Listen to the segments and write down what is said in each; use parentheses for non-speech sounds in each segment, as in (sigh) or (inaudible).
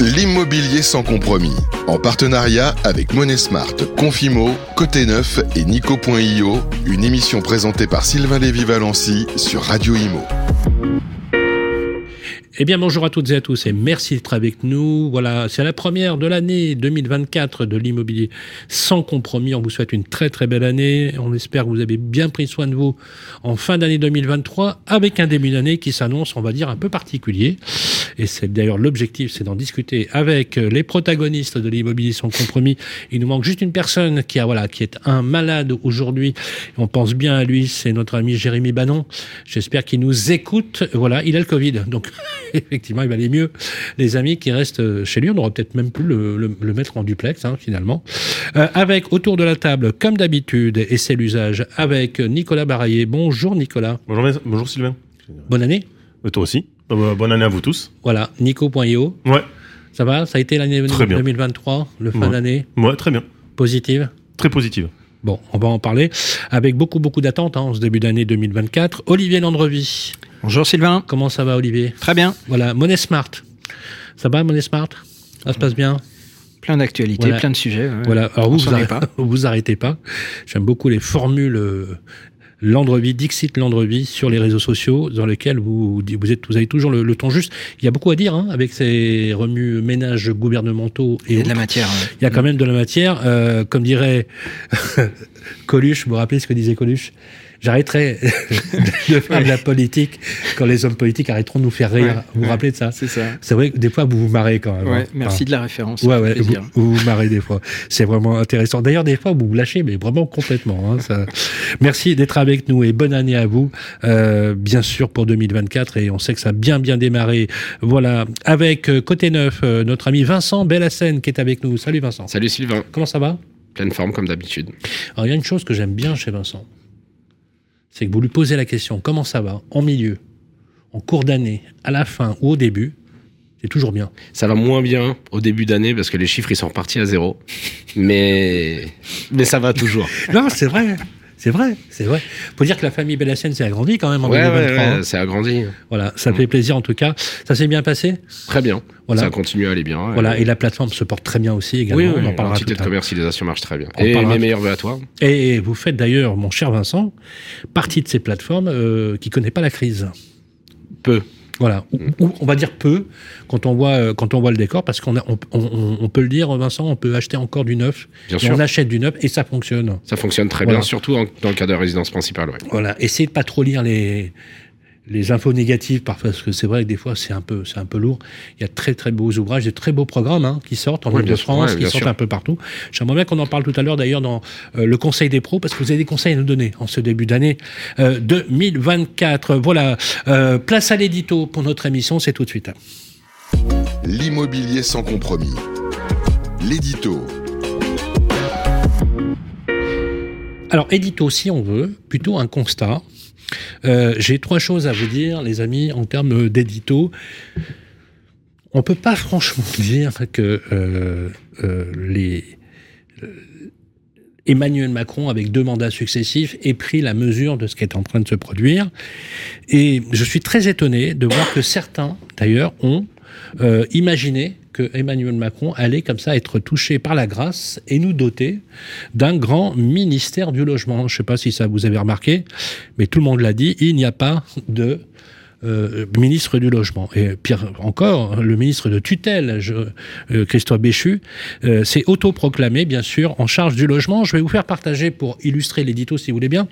L'immobilier sans compromis. En partenariat avec Monesmart, Confimo, Côté Neuf et Nico.io. Une émission présentée par Sylvain Lévy-Valency sur Radio Imo. Eh bien, bonjour à toutes et à tous et merci d'être avec nous. Voilà, c'est la première de l'année 2024 de l'immobilier sans compromis. On vous souhaite une très très belle année. On espère que vous avez bien pris soin de vous en fin d'année 2023 avec un début d'année qui s'annonce, on va dire, un peu particulier. Et c'est d'ailleurs l'objectif, c'est d'en discuter avec les protagonistes de l'immobilier sans compromis. Il nous manque juste une personne qui a, voilà, qui est un malade aujourd'hui. On pense bien à lui, c'est notre ami Jérémy Banon. J'espère qu'il nous écoute. Voilà, il a le Covid. Donc, (laughs) (laughs) effectivement, il va aller mieux. Les amis qui restent chez lui, on aurait peut-être même pu le, le, mettre en duplex, hein, finalement. Euh, avec autour de la table, comme d'habitude, et c'est l'usage, avec Nicolas Baraillé. Bonjour Nicolas. Bonjour, bonjour Sylvain. Bonne année. Euh, toi aussi. Euh, bonne année à vous tous. Voilà, nico.io. Ouais. Ça va? Ça a été l'année 2023, le fin d'année? Ouais, très bien. Positive? Très positive. Bon, on va en parler avec beaucoup, beaucoup d'attentes hein, en ce début d'année 2024. Olivier Landrevi. Bonjour Sylvain. Comment ça va Olivier Très bien. Voilà, Money Smart. Ça va Money Smart Ça se passe bien Plein d'actualités, plein de sujets. Voilà, alors vous, vous, arrêtez pas. (laughs) vous arrêtez pas. J'aime beaucoup les formules euh, Landrevi, Dixit Landrevi sur les réseaux sociaux dans lesquels vous, vous, êtes, vous avez toujours le, ton juste. Il y a beaucoup à dire hein, avec ces remues ménages gouvernementaux. Et Il y a de la matière. Il y a quand même de la matière. Euh, comme dirait (laughs) Coluche, vous vous rappelez ce que disait Coluche? J'arrêterai (laughs) de faire de la politique quand les hommes politiques arrêteront de nous faire rire. vous vous rappelez de ça C'est ça. C'est vrai que des fois, vous vous marrez quand même. Ouais, merci de la référence. Ouais, ouais, vous, vous, vous marrez des fois. C'est vraiment intéressant. D'ailleurs, des fois, vous vous lâchez, mais vraiment complètement. Hein, ça... Merci d'être avec nous et bonne année à vous, euh, bien sûr, pour 2024. Et on sait que ça a bien, bien démarré. Voilà, avec euh, Côté Neuf, euh, notre ami Vincent Bellassène qui est avec nous. Salut Vincent. Salut Sylvain. Comment ça va? Pleine forme comme d'habitude. Alors, il y a une chose que j'aime bien chez Vincent c'est que vous lui posez la question comment ça va en milieu, en cours d'année, à la fin ou au début, c'est toujours bien. Ça va moins bien au début d'année parce que les chiffres ils sont repartis à zéro, mais mais ça va toujours. non, c'est vrai. C'est vrai, c'est vrai. Faut dire que la famille Bellassène s'est agrandie quand même en ouais, 2023. Ouais, ouais, c'est agrandi. Voilà, ça fait plaisir en tout cas. Ça s'est bien passé? Très bien. Voilà. Ça continue à aller bien. Voilà, et la plateforme se porte très bien aussi également. Oui, oui, on en parlera de commercialisation marche très bien. On et mes meilleurs vœux à toi. Et vous faites d'ailleurs, mon cher Vincent, partie de ces plateformes euh, qui ne connaît pas la crise. Peu. Voilà, ou, on va dire peu quand on voit quand on voit le décor, parce qu'on on, on, on, peut le dire, Vincent, on peut acheter encore du neuf. Bien sûr. On achète du neuf et ça fonctionne. Ça fonctionne très voilà. bien, surtout en, dans le cas de résidence principale. Ouais. Voilà, essayez de pas trop lire les les infos négatives parfois parce que c'est vrai que des fois c'est un peu c'est un peu lourd. Il y a de très très beaux ouvrages, de très beaux programmes hein, qui sortent en Ouais, Ile-de-France, ouais, qui sortent sûr. un peu partout. J'aimerais bien qu'on en parle tout à l'heure d'ailleurs dans euh, le Conseil des pros parce que vous avez des conseils à nous donner en ce début d'année euh, 2024. Voilà, Euh, place à l'édito pour notre émission, c'est tout de suite. L'immobilier sans compromis. L'édito. Alors, édito, si on veut, plutôt un constat. Euh, J'ai trois choses à vous dire, les amis, en termes d'édito. On peut pas franchement (laughs) dire que euh, euh, Emmanuel Macron, avec deux mandats successifs, ait pris la mesure de ce qui est en train de se produire. Et je suis très étonné de voir que certains, d'ailleurs, ont imaginé que Emmanuel Macron allait comme ça être touché par la grâce et nous doter d'un grand ministère du logement. Je ne sais pas si ça vous avez remarqué, mais tout le monde l'a dit, il n'y a pas de euh, ministre du logement. Et pire encore, le ministre de tutelle, euh, Christophe Béchu, euh, s'est autoproclamé, bien sûr, en charge du logement. Je vais vous faire partager, pour illustrer l'édito, si vous voulez bien,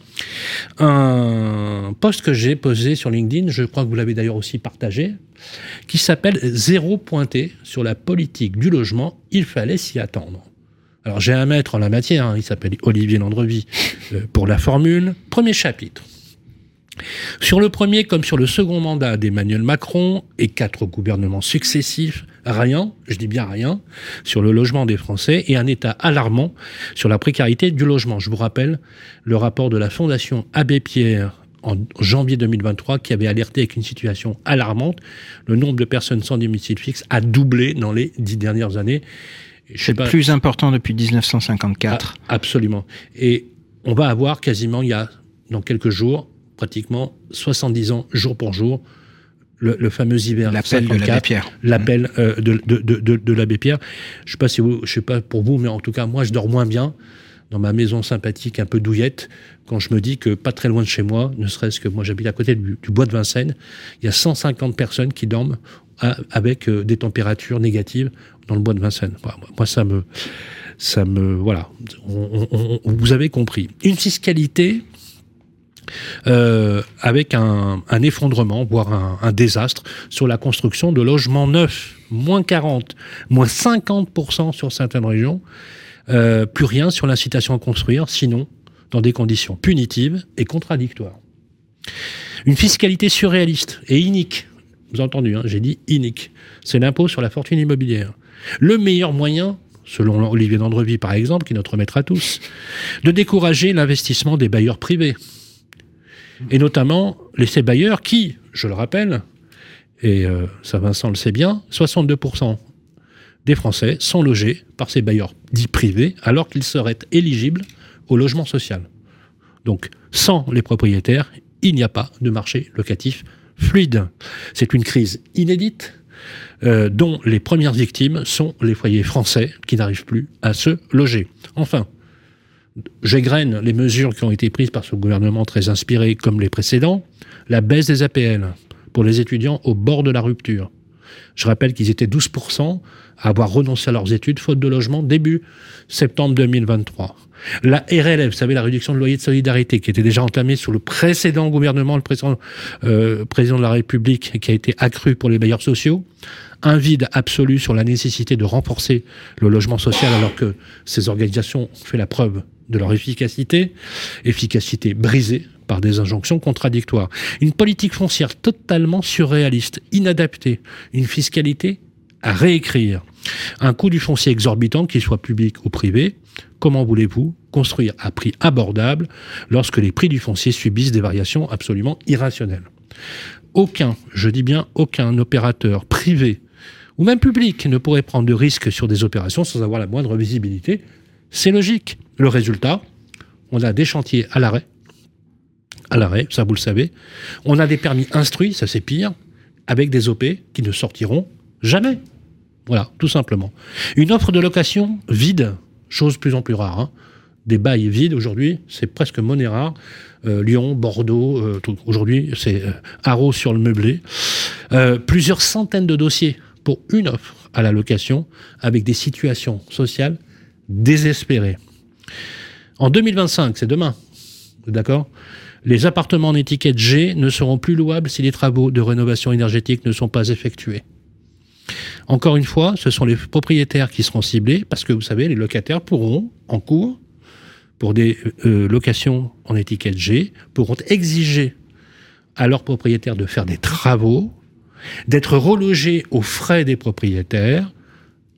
un post que j'ai posé sur LinkedIn, je crois que vous l'avez d'ailleurs aussi partagé, qui s'appelle Zéro pointé sur la politique du logement, il fallait s'y attendre. Alors j'ai un maître en la matière, hein, il s'appelle Olivier Landrevi, pour la formule. Premier chapitre. Sur le premier comme sur le second mandat d'Emmanuel Macron et quatre gouvernements successifs, rien, je dis bien rien, sur le logement des Français et un état alarmant sur la précarité du logement. Je vous rappelle le rapport de la Fondation Abbé Pierre en janvier 2023 qui avait alerté avec une situation alarmante. Le nombre de personnes sans domicile fixe a doublé dans les dix dernières années. C'est plus important depuis 1954. ah, absolument. Et on va avoir quasiment, il y a dans quelques jours, pratiquement 70 ans, jour pour jour, le, le fameux hiver L'appel de l'abbé 54, Pierre. l'appel euh, de, de, de, de, de l'abbé Pierre. Je sais pas si vous, je sais pas pour vous, mais en tout cas moi je dors moins bien dans ma maison sympathique un peu douillette quand je me dis que pas très loin de chez moi, ne serait-ce que moi j'habite à côté du, du bois de Vincennes, il y a 150 personnes qui dorment à- avec euh, des températures négatives dans le bois de Vincennes. Voilà, moi ça me ça me voilà, On- on- on- vous avez compris. Une fiscalité euh, avec un, effondrement, voire un, désastre sur la construction de logements neufs, moins 40, moins 50% sur certaines régions, euh, plus rien sur l'incitation à construire, sinon dans des conditions punitives et contradictoires. Une fiscalité surréaliste et inique, vous avez entendu, hein, j'ai dit inique, c'est l'impôt sur la fortune immobilière. Le meilleur moyen, selon Olivier Dandrevie par exemple, qui est notre maître à tous, de décourager l'investissement des bailleurs privés et notamment les bailleurs qui, je le rappelle, et euh, ça Vincent le sait bien, 62% des Français sont logés par ces bailleurs dits privés alors qu'ils seraient éligibles au logement social. Donc sans les propriétaires, il n'y a pas de marché locatif fluide. C'est une crise inédite euh, dont les premières victimes sont les foyers français qui n'arrivent plus à se loger. Enfin, j'égrène les mesures qui ont été prises par ce gouvernement très inspiré comme les précédents, la baisse des APL pour les étudiants au bord de la rupture. Je rappelle qu'ils étaient 12% à avoir renoncé à leurs études faute de logement début septembre 2023. La RLF, vous savez, la réduction de loyer de solidarité qui était déjà entamée sous le précédent gouvernement, le précédent euh, président de la République, qui a été accrue pour les bailleurs sociaux, un vide absolu sur la nécessité de renforcer le logement social alors que ces organisations ont fait la preuve de leur efficacité, efficacité brisée par des injonctions contradictoires. Une politique foncière totalement surréaliste, inadaptée, une fiscalité à réécrire, un coût du foncier exorbitant, qu'il soit public ou privé. Comment voulez-vous construire à prix abordable lorsque les prix du foncier subissent des variations absolument irrationnelles? Aucun, je dis bien aucun opérateur privé ou même public ne pourrait prendre de risques sur des opérations sans avoir la moindre visibilité. C'est logique. Le résultat, on a des chantiers à l'arrêt, à l'arrêt, ça vous le savez. On a des permis instruits, ça c'est pire, avec des OP qui ne sortiront jamais. Voilà, tout simplement. Une offre de location vide, chose plus en plus rare. hein. Des bails vides aujourd'hui, c'est presque monnaie rare. Euh, Lyon, Bordeaux, euh, aujourd'hui c'est euh, sur le meublé. Euh, plusieurs centaines de dossiers pour une offre à la location avec des situations sociales désespérées. En 2025, c'est demain, d'accord? Les appartements en étiquette G ne seront plus louables si les travaux de rénovation énergétique ne sont pas effectués. Encore une fois, ce sont les propriétaires qui seront ciblés parce que vous savez, les locataires pourront, en cours, pour des euh, locations en étiquette G, pourront exiger à leurs propriétaires de faire des travaux, d'être relogés aux frais des propriétaires,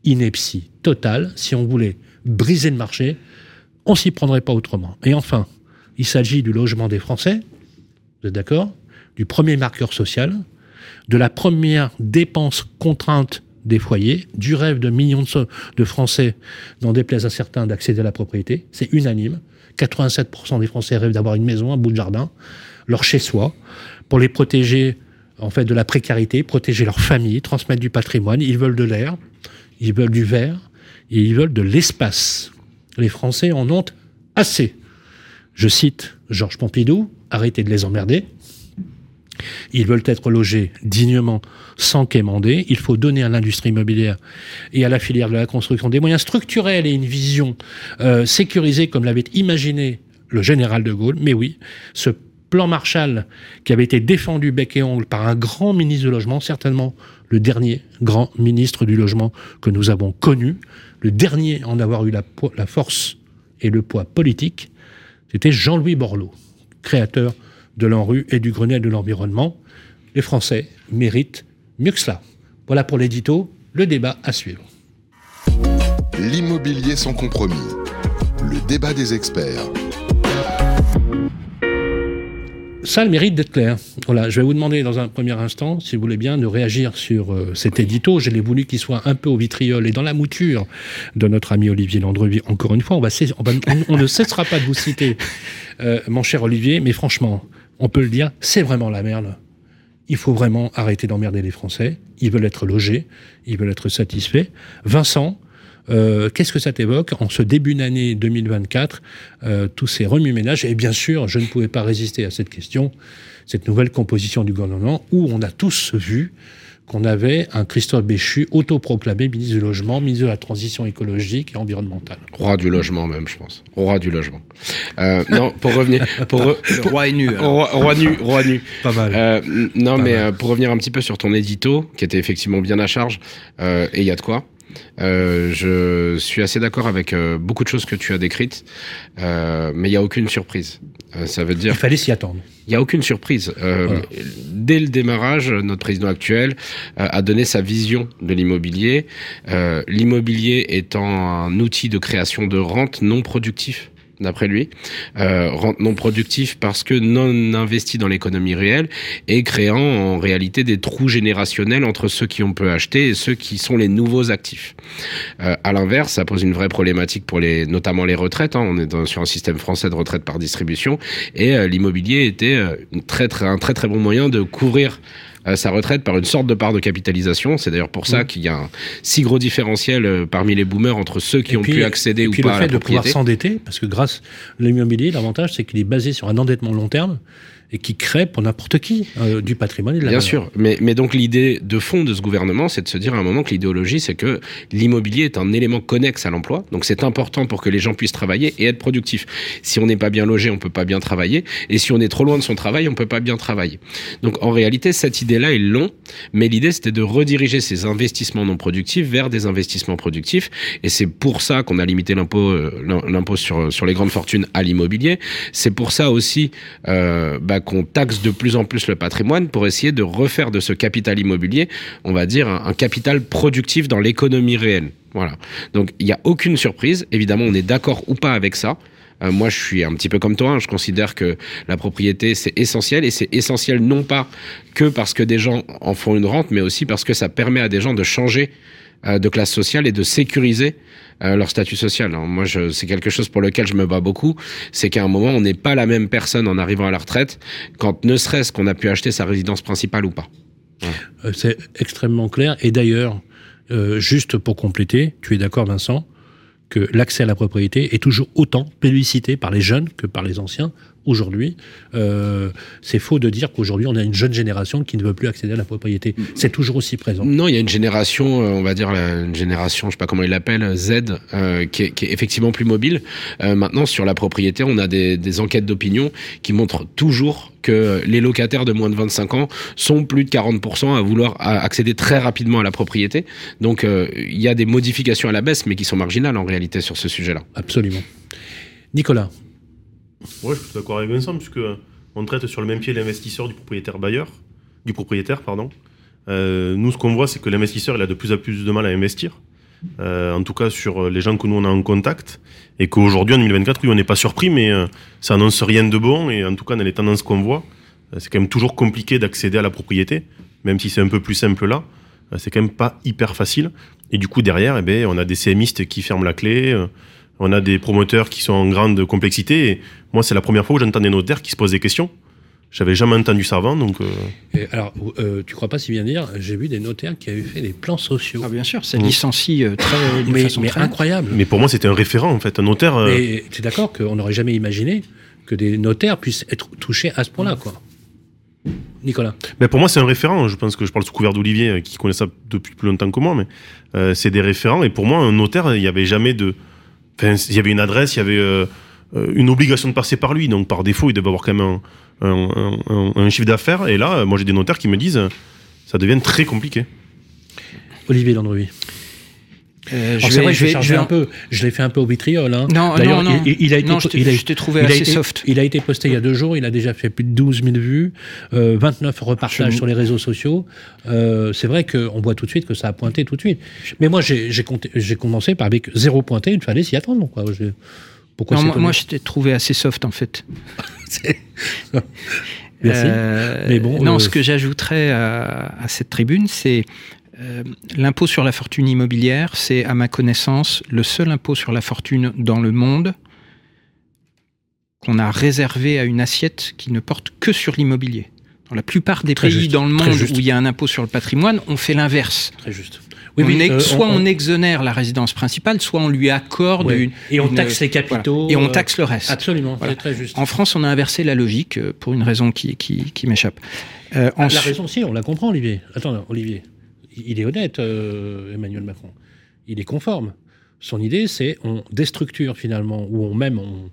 ineptie totale. Si on voulait briser le marché, on s'y prendrait pas autrement. Et enfin, il s'agit du logement des Français, vous êtes d'accord? Du premier marqueur social, de la première dépense contrainte des foyers, du rêve de millions de, Français, n'en déplaise à certains, d'accéder à la propriété. C'est unanime. 87% des Français rêvent d'avoir une maison, un bout de jardin, leur chez-soi, pour les protéger en fait de la précarité, protéger leur famille, transmettre du patrimoine. Ils veulent de l'air, ils veulent du verre, et ils veulent de l'espace. Les Français en ont assez. Je cite Georges Pompidou, arrêtez de les emmerder. Ils veulent être logés dignement, sans quémander. Il faut donner à l'industrie immobilière et à la filière de la construction des moyens structurels et une vision euh, sécurisée comme l'avait imaginé le général de Gaulle. Mais oui, ce plan Marshall qui avait été défendu bec et ongle par un grand ministre du logement, certainement le dernier grand ministre du logement que nous avons connu, le dernier en avoir eu la force et le poids politique, c'était Jean-Louis Borloo, créateur de l'ANRU et du Grenelle de l'environnement. Les Français méritent mieux que cela. Voilà pour l'édito, le débat à suivre. L'immobilier sans compromis. Le débat des experts. Ça le mérite d'être clair. Voilà, je vais vous demander dans un premier instant, si vous voulez bien, de réagir sur euh, cet édito. Je l'ai voulu qu'il soit un peu au vitriol et dans la mouture de notre ami Olivier Landrevie. Encore une fois, on ne cessera pas de vous citer, euh, mon cher Olivier, mais franchement, on peut le dire, c'est vraiment la merde. il faut vraiment arrêter d'emmerder les Français. Ils veulent être logés, ils veulent être satisfaits. Vincent, euh, qu'est-ce que ça t'évoque en ce début d'année 2024, euh, tous ces remue-ménages? Et bien sûr, je ne pouvais pas résister à cette question, cette nouvelle composition du gouvernement, où on a tous vu qu'on avait un Christophe Béchu autoproclamé ministre du Logement, ministre de la Transition écologique et environnementale. Roi du logement même, je pense. Roi du logement. Euh, non, pour revenir... (laughs) Pour re- Le roi est nu. Roi, roi nu, roi nu. Pas mal. Euh, non, Pas mais mal. euh, pour revenir un petit peu sur ton édito, qui était effectivement bien à charge, euh, et il y a de quoi. Euh, je suis assez d'accord avec euh, beaucoup de choses que tu as décrites, euh, mais il n'y a aucune surprise. Ça veut dire Il fallait s'y attendre. il n'y a aucune surprise. Voilà. Dès le démarrage, notre président actuel a donné sa vision de l'immobilier. L'immobilier étant un outil de création de rente non productif d'après lui, euh, non productif parce que non investi dans l'économie réelle et créant en réalité des trous générationnels entre ceux qui ont peu acheté et ceux qui sont les nouveaux actifs. Euh, à l'inverse, ça pose une vraie problématique pour les, notamment les retraites. hein. On est sur un système français de retraite par distribution et euh, l'immobilier était euh, un très très bon moyen de couvrir sa retraite par une sorte de part de capitalisation. C'est d'ailleurs pour ça Mmh. qu'il y a un si gros différentiel euh, parmi les boomers entre ceux qui Et ont puis- pu accéder et ou puis pas le à fait la de pouvoir s'endetter, parce que grâce à l'immobilier, l'avantage c'est qu'il est basé sur un endettement long terme et qui crée pour n'importe qui euh, du patrimoine et de la Bien valeur. sûr, mais, mais donc l'idée de fond de ce gouvernement, c'est de se dire à un moment que l'idéologie, c'est que l'immobilier est un élément connexe à l'emploi, donc c'est important pour que les gens puissent travailler et être productifs. Si on n'est pas bien logé, on peut pas bien travailler, et si on est trop loin de son travail, on peut pas bien travailler. Donc en réalité, cette idée-là est long, mais l'idée c'était de rediriger ces investissements non productifs vers des investissements productifs, et c'est pour ça qu'on a limité l'impôt, euh, l'impôt sur sur les grandes fortunes à l'immobilier. C'est pour ça aussi euh, bah, qu'on taxe de plus en plus le patrimoine pour essayer de refaire de ce capital immobilier, on va dire, un, capital productif dans l'économie réelle. Voilà. Donc il n'y a aucune surprise. Évidemment, on est d'accord ou pas avec ça. Euh, moi, je suis un petit peu comme toi. hein. Je considère que la propriété, c'est essentiel. Et c'est essentiel non pas que parce que des gens en font une rente, mais aussi parce que ça permet à des gens de changer euh, de classe sociale et de sécuriser euh, leur statut social. Alors, moi, c'est quelque chose pour lequel je me bats beaucoup. C'est qu'à un moment, on n'est pas la même personne en arrivant à la retraite quand ne serait-ce qu'on a pu acheter sa résidence principale ou pas. Euh, C'est extrêmement clair. Et d'ailleurs, euh, juste pour compléter, tu es d'accord, Vincent, que l'accès à la propriété est toujours autant plébiscité par les jeunes que par les anciens. Aujourd'hui, euh, c'est faux de dire qu'aujourd'hui on a une jeune génération qui ne veut plus accéder à la propriété. C'est toujours aussi présent. Non, il y a une génération, euh, on va dire une génération, je sais pas comment ils l'appellent, Z, euh, qui, est, qui est effectivement plus mobile. Euh, maintenant, sur la propriété, on a des, des enquêtes d'opinion qui montrent toujours que les locataires de moins de 25 ans sont plus de 40% à vouloir accéder très rapidement à la propriété. Donc, il y a des modifications à la baisse, mais qui sont marginales en réalité sur ce sujet-là. Absolument. Nicolas, Ouais, je suis d'accord avec Vincent, puisque on traite sur le même pied l'investisseur du propriétaire bailleur, du propriétaire, pardon. Euh, nous, ce qu'on voit, c'est que l'investisseur, il a de plus en plus de mal à investir. Euh, en tout cas, sur les gens que nous on a en contact, et qu'aujourd'hui, en 2024, oui, on n'est pas surpris, mais euh, ça annonce rien de bon. Et en tout cas, dans les tendances qu'on voit, euh, c'est quand même toujours compliqué d'accéder à la propriété, même si c'est un peu plus simple là. euh, c'est quand même pas hyper facile. Et du coup, derrière, eh ben, on a des CMistes qui ferment la clé. Euh, on a des promoteurs qui sont en grande complexité. Et moi, c'est la première fois où j'entends des notaires qui se posent des questions. J'avais jamais entendu ça avant, donc euh, et alors euh, tu crois pas si bien dire, j'ai vu des notaires qui avaient fait des plans sociaux. Ah, bien sûr, ça Mmh. licencie euh, très, de mais façon mais très- incroyable. mais pour moi, c'était un référent en fait. Un notaire, euh, Et tu es d'accord qu'on n'aurait jamais imaginé que des notaires puissent être touchés à ce point-là, quoi? Nicolas. ben, pour moi, c'est un référent. Je pense que je parle sous couvert d'Olivier, euh, qui connaît ça depuis plus longtemps que moi, mais euh, c'est des référents. Et pour moi, un notaire, il n'y avait jamais de. Il y avait une adresse, il y avait euh, euh, une obligation de passer par lui. Donc, par défaut, il devait avoir quand même un, chiffre d'affaires. Et là, moi, j'ai des notaires qui me disent, ça devient très compliqué. Olivier Landruy. Euh, je vais- vrai je vais- je vais un peu, je l'ai fait un peu au vitriol. Hein. Non, non, non. Il, il a été, Non, je t'ai- trouvé il assez été- soft. Il a été posté il y a deux jours, il a déjà fait plus de 12 000 vues, euh, 29 repartages Je- sur les réseaux sociaux. Euh, c'est vrai qu'on voit tout de suite que ça a pointé tout de suite. Mais moi, j'ai commencé par avec zéro pointé, il fallait s'y attendre. Quoi. Pourquoi Non, moi, moi, je t'ai trouvé assez soft en fait. (laughs) Merci. Euh, Mais bon, non, euh, ce que j'ajouterais à, à cette tribune, c'est euh, l'impôt sur la fortune immobilière, c'est à ma connaissance le seul impôt sur la fortune dans le monde qu'on a réservé à une assiette qui ne porte que sur l'immobilier. Dans la plupart des Très pays juste, dans le monde où il y a un impôt sur le patrimoine, on fait l'inverse. Très juste. On euh, soit on, exonère la résidence principale, soit on lui accorde ouais. une. Et on une- taxe les capitaux. voilà. Et on euh, taxe le reste. Absolument, Voilà. c'est très juste. En France, on a inversé la logique pour une raison qui, qui, qui m'échappe. Euh, Ah, La ensuite- raison, si, on la comprend, Olivier. Attends, Olivier, il est honnête, euh, Emmanuel Macron. Il est conforme. Son idée, c'est on déstructure finalement, ou on même on,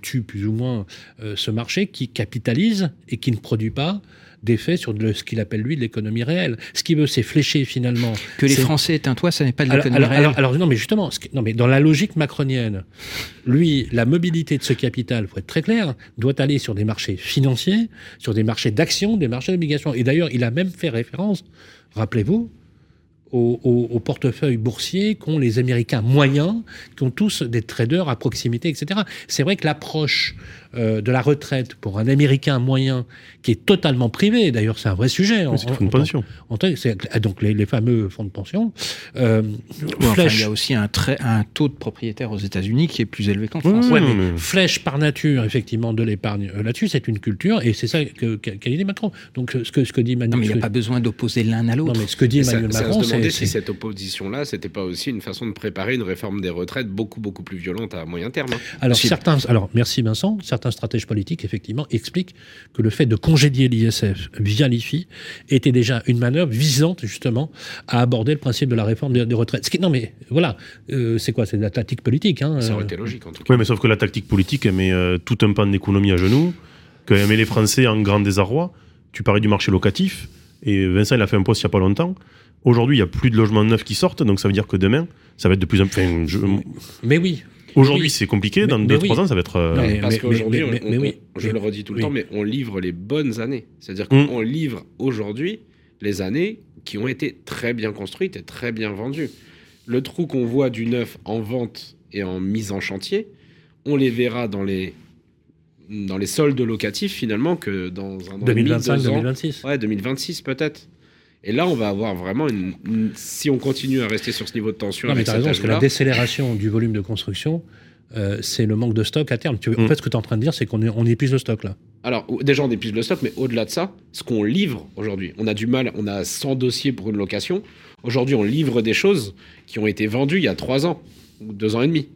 tue plus ou moins euh, ce marché qui capitalise et qui ne produit pas d'effet sur de- ce qu'il appelle lui de l'économie réelle. Ce qu'il veut, c'est flécher finalement. que les Français aient un toit, ça n'est pas de l'économie réelle. alors- alors, non, mais justement, ce qui- non, mais dans la logique macronienne, lui, la mobilité de ce capital, faut être très clair, doit aller sur des marchés financiers, sur des marchés d'actions, des marchés d'obligations. Et d'ailleurs, il a même fait référence, rappelez-vous, au, au- au portefeuille boursier qu'ont les Américains moyens, qui ont tous des traders à proximité, etc. C'est vrai que l'approche euh, de la retraite pour un Américain moyen qui est totalement privé, d'ailleurs c'est un vrai sujet. C'est en- une en- pension. en ah, donc les, les fameux fonds de pension. euh, Ouais, enfin, flèche- il y a aussi un, très, un taux de propriétaires aux États-Unis qui est plus élevé qu'en France. Ouais, non, mais mais- flèche par nature, effectivement, de l'épargne euh, là-dessus, c'est une culture, et c'est ça que- qu'a qu'a dit Macron. Donc, euh, ce que, ce que dit Non, Emmanuel mais il n'y a pas besoin d'opposer l'un à non, l'autre. mais ce que dit ça- Emmanuel Macron, c'est. si c'est- cette opposition-là, c'était pas aussi une façon de préparer une réforme des retraites beaucoup, beaucoup plus violente à moyen terme. hein. Alors, certains, alors, merci Vincent, certains stratèges politiques, effectivement, expliquent que le fait de congédier l'ISF via l'IFI était déjà une manœuvre visante, justement, à aborder le principe de la réforme des, des retraites. Ce qui, non, mais voilà, euh, c'est quoi? C'est de la tactique politique. Hein, Ça aurait euh, été logique, en tout cas. Oui, mais sauf que la tactique politique, elle met euh, tout un pan de l'économie à genoux, qu'elle met les Français en grand désarroi. Tu parlais du marché locatif, et Vincent, il a fait un post il n'y a pas longtemps. Aujourd'hui, il n'y a plus de logements neufs qui sortent, donc ça veut dire que demain, ça va être de plus en plus. enfin, je- Mais oui, Aujourd'hui, Oui. c'est compliqué, dans mais 2-3 oui. ans, ça va être. euh, Non, mais- Parce qu'aujourd'hui, oui. je Mais- le redis tout le temps, mais on livre les bonnes années. C'est-à-dire Mm. qu'on livre aujourd'hui les années qui ont été très bien construites et très bien vendues. Le trou qu'on voit du neuf en vente et en mise en chantier, on les verra dans les, dans les soldes locatifs finalement que dans un an et demi, 2025, deux ans. 2026. Ouais, 2026 peut-être. Et là, on va avoir vraiment une, une- Si on continue à rester sur ce niveau de tension, Non, mais avec tu as cet raison, parce que la décélération du volume de construction, euh, c'est le manque de stock à terme. Tu En Mm. fait, ce que tu es en train de dire, c'est qu'on on épuise le stock là. Alors, déjà, on épuise le stock, mais au-delà de ça, ce qu'on livre aujourd'hui, on a du mal, on a 100 dossiers pour une location. Aujourd'hui, on livre des choses qui ont été vendues il y a 3 ans ou 2 ans et demi.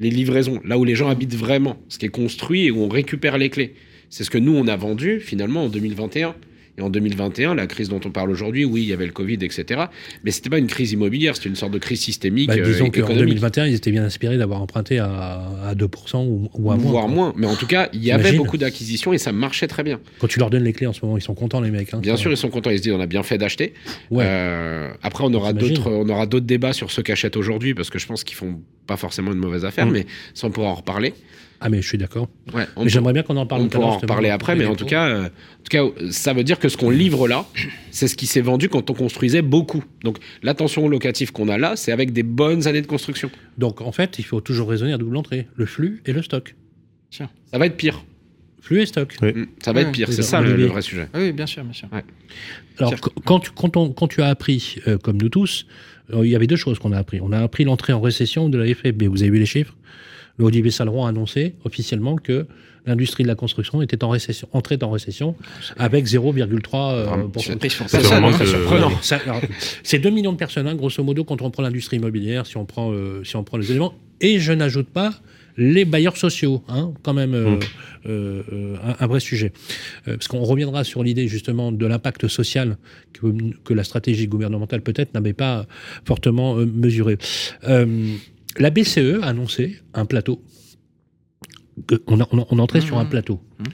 Les livraisons, là où les gens habitent vraiment, ce qui est construit et où on récupère les clés. C'est ce que nous, on a vendu finalement en 2021. Et en 2021, la crise dont on parle aujourd'hui, oui, il y avait le Covid, etc. Mais c'était pas une crise immobilière, c'était une sorte de crise systémique, Bah, euh, disons qu'en économique. 2021, ils étaient bien inspirés d'avoir emprunté à, à 2% ou, ou à moins. voire quoi. moins. Mais en tout cas, il y avait beaucoup d'acquisitions et ça marchait très bien. Quand tu leur donnes les clés en ce moment, ils sont contents les mecs. hein. Bien sûr, ils sont contents. Ils se disent on a bien fait d'acheter. Ouais. Euh, après, on aura d'autres, on aura d'autres débats sur ceux qu'achètent aujourd'hui parce que je pense qu'ils font pas forcément une mauvaise affaire, Mm. mais ça on pourra en reparler. Ah mais je suis d'accord. Ouais, Mais j'aimerais bien qu'on en parle. on pourra en reparler après, mais en tout cas, euh, en tout cas, ça veut dire que ce qu'on livre là, c'est ce qui s'est vendu quand on construisait beaucoup. Donc, l'attention locative qu'on a là, c'est avec des bonnes années de construction. Donc en fait, il faut toujours raisonner à double entrée. Le flux et le stock. Ça va être pire. Flux et stock. Oui. Mm, Ça va Ouais, être pire. C'est dans- ça le, vrai sujet. Oui, bien sûr, bien sûr. Alors, quand tu, quand, on- quand tu as appris, euh, comme nous tous, euh, il y avait deux choses qu'on a appris. On a appris l'entrée en récession de la FFB. Vous avez vu les chiffres? Le Olivier Saleron a annoncé officiellement que l'industrie de la construction était en récession, entrait en récession avec 0,3 euh, Vraiment, pour c'est cent. Prise pour C'est personne. vraiment très que- surprenant. Ça, alors, C'est 2 millions de personnes, hein, grosso modo, quand on prend l'industrie immobilière, si on prend, euh, si on prend les éléments. Et je n'ajoute pas les bailleurs sociaux, hein, quand même euh, euh, un, un vrai sujet. Euh, parce qu'on reviendra sur l'idée justement de l'impact social que, que la stratégie gouvernementale peut-être n'avait pas fortement euh, mesuré. La BCE a annoncé un plateau. Que- On, a- on, a- on entrait sur un Mhm. plateau. Mhm.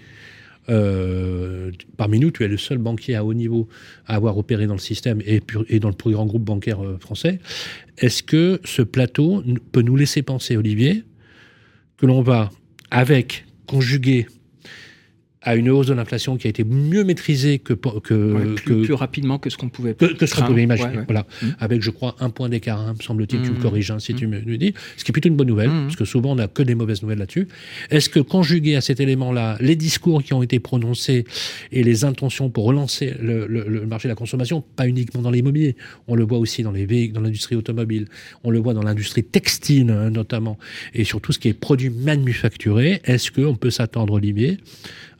Euh, parmi nous, tu es le seul banquier à haut niveau à avoir opéré dans le système et, et dans le plus grand groupe bancaire euh, français. Est-ce que ce plateau peut nous laisser penser, Olivier, que l'on va, avec, conjugué à une hausse de l'inflation qui a été mieux maîtrisée que, po- que, Ouais, plus, que, plus rapidement que ce qu'on pouvait que, que ce qu'on pouvait imaginer. Ouais, ouais. Voilà. Mm. Avec, je crois, un point d'écart, hein, me semble-t-il, tu me Mm. corriges hein, si Mm. tu me le dis, ce qui est plutôt une bonne nouvelle, parce que souvent on n'a que des mauvaises nouvelles là-dessus. Est-ce que conjugué à cet élément-là, les discours qui ont été prononcés et les intentions pour relancer le, le- le marché de la consommation, pas uniquement dans l'immobilier, on le voit aussi dans les véhicules, dans l'industrie automobile, on le voit dans l'industrie textile hein, notamment, et sur tout ce qui est produit manufacturé, est-ce qu'on peut s'attendre, Olivier,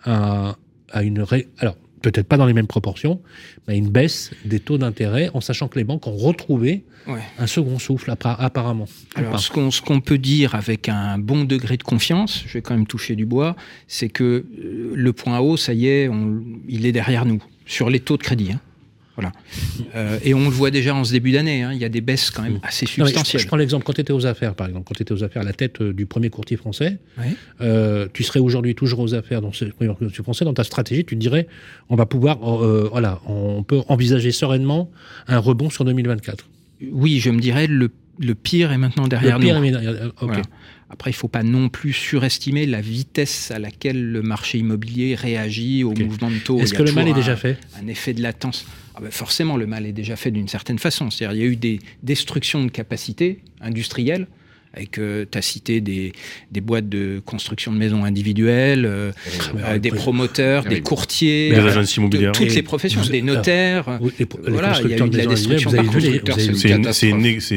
à à une ré- alors peut-être pas dans les mêmes proportions, mais à une baisse des taux d'intérêt, en sachant que les banques ont retrouvé Ouais. un second souffle appa- apparemment. Alors, ce qu'on ce qu'on peut dire avec un bon degré de confiance, je vais quand même toucher du bois, c'est que euh, le point haut, ça y est, on- il est derrière nous, sur les taux de crédit. hein. Voilà. Euh, et on le voit déjà en ce début d'année, hein, il y a des baisses quand même assez mais je, substantielles. je prends l'exemple quand tu étais aux affaires, par exemple, quand tu étais aux affaires à la tête euh, du premier courtier français, euh, tu serais aujourd'hui toujours aux affaires dans ce premier courtier français, dans ta stratégie, tu te dirais, on va pouvoir, euh, voilà, on peut envisager sereinement un rebond sur 2024. Oui, je me dirais, le, le pire est maintenant derrière Le pire, nous. mais- euh, ok. Voilà. Après, il ne faut pas non plus surestimer la vitesse à laquelle le marché immobilier réagit au mouvement de taux. Est-ce que le mal est déjà fait un effet de latence. Ah ben forcément, le mal est déjà fait d'une certaine façon. C'est-à-dire, il y a eu des destructions de capacités industrielles. Avec, tu as cité des, des boîtes de construction de maisons individuelles, euh, euh, des promoteurs, des courtiers, Des euh, de toutes Et les professions, vous- des notaires. Les, les Voilà, il y a eu de la destruction par les- constructeur, c'est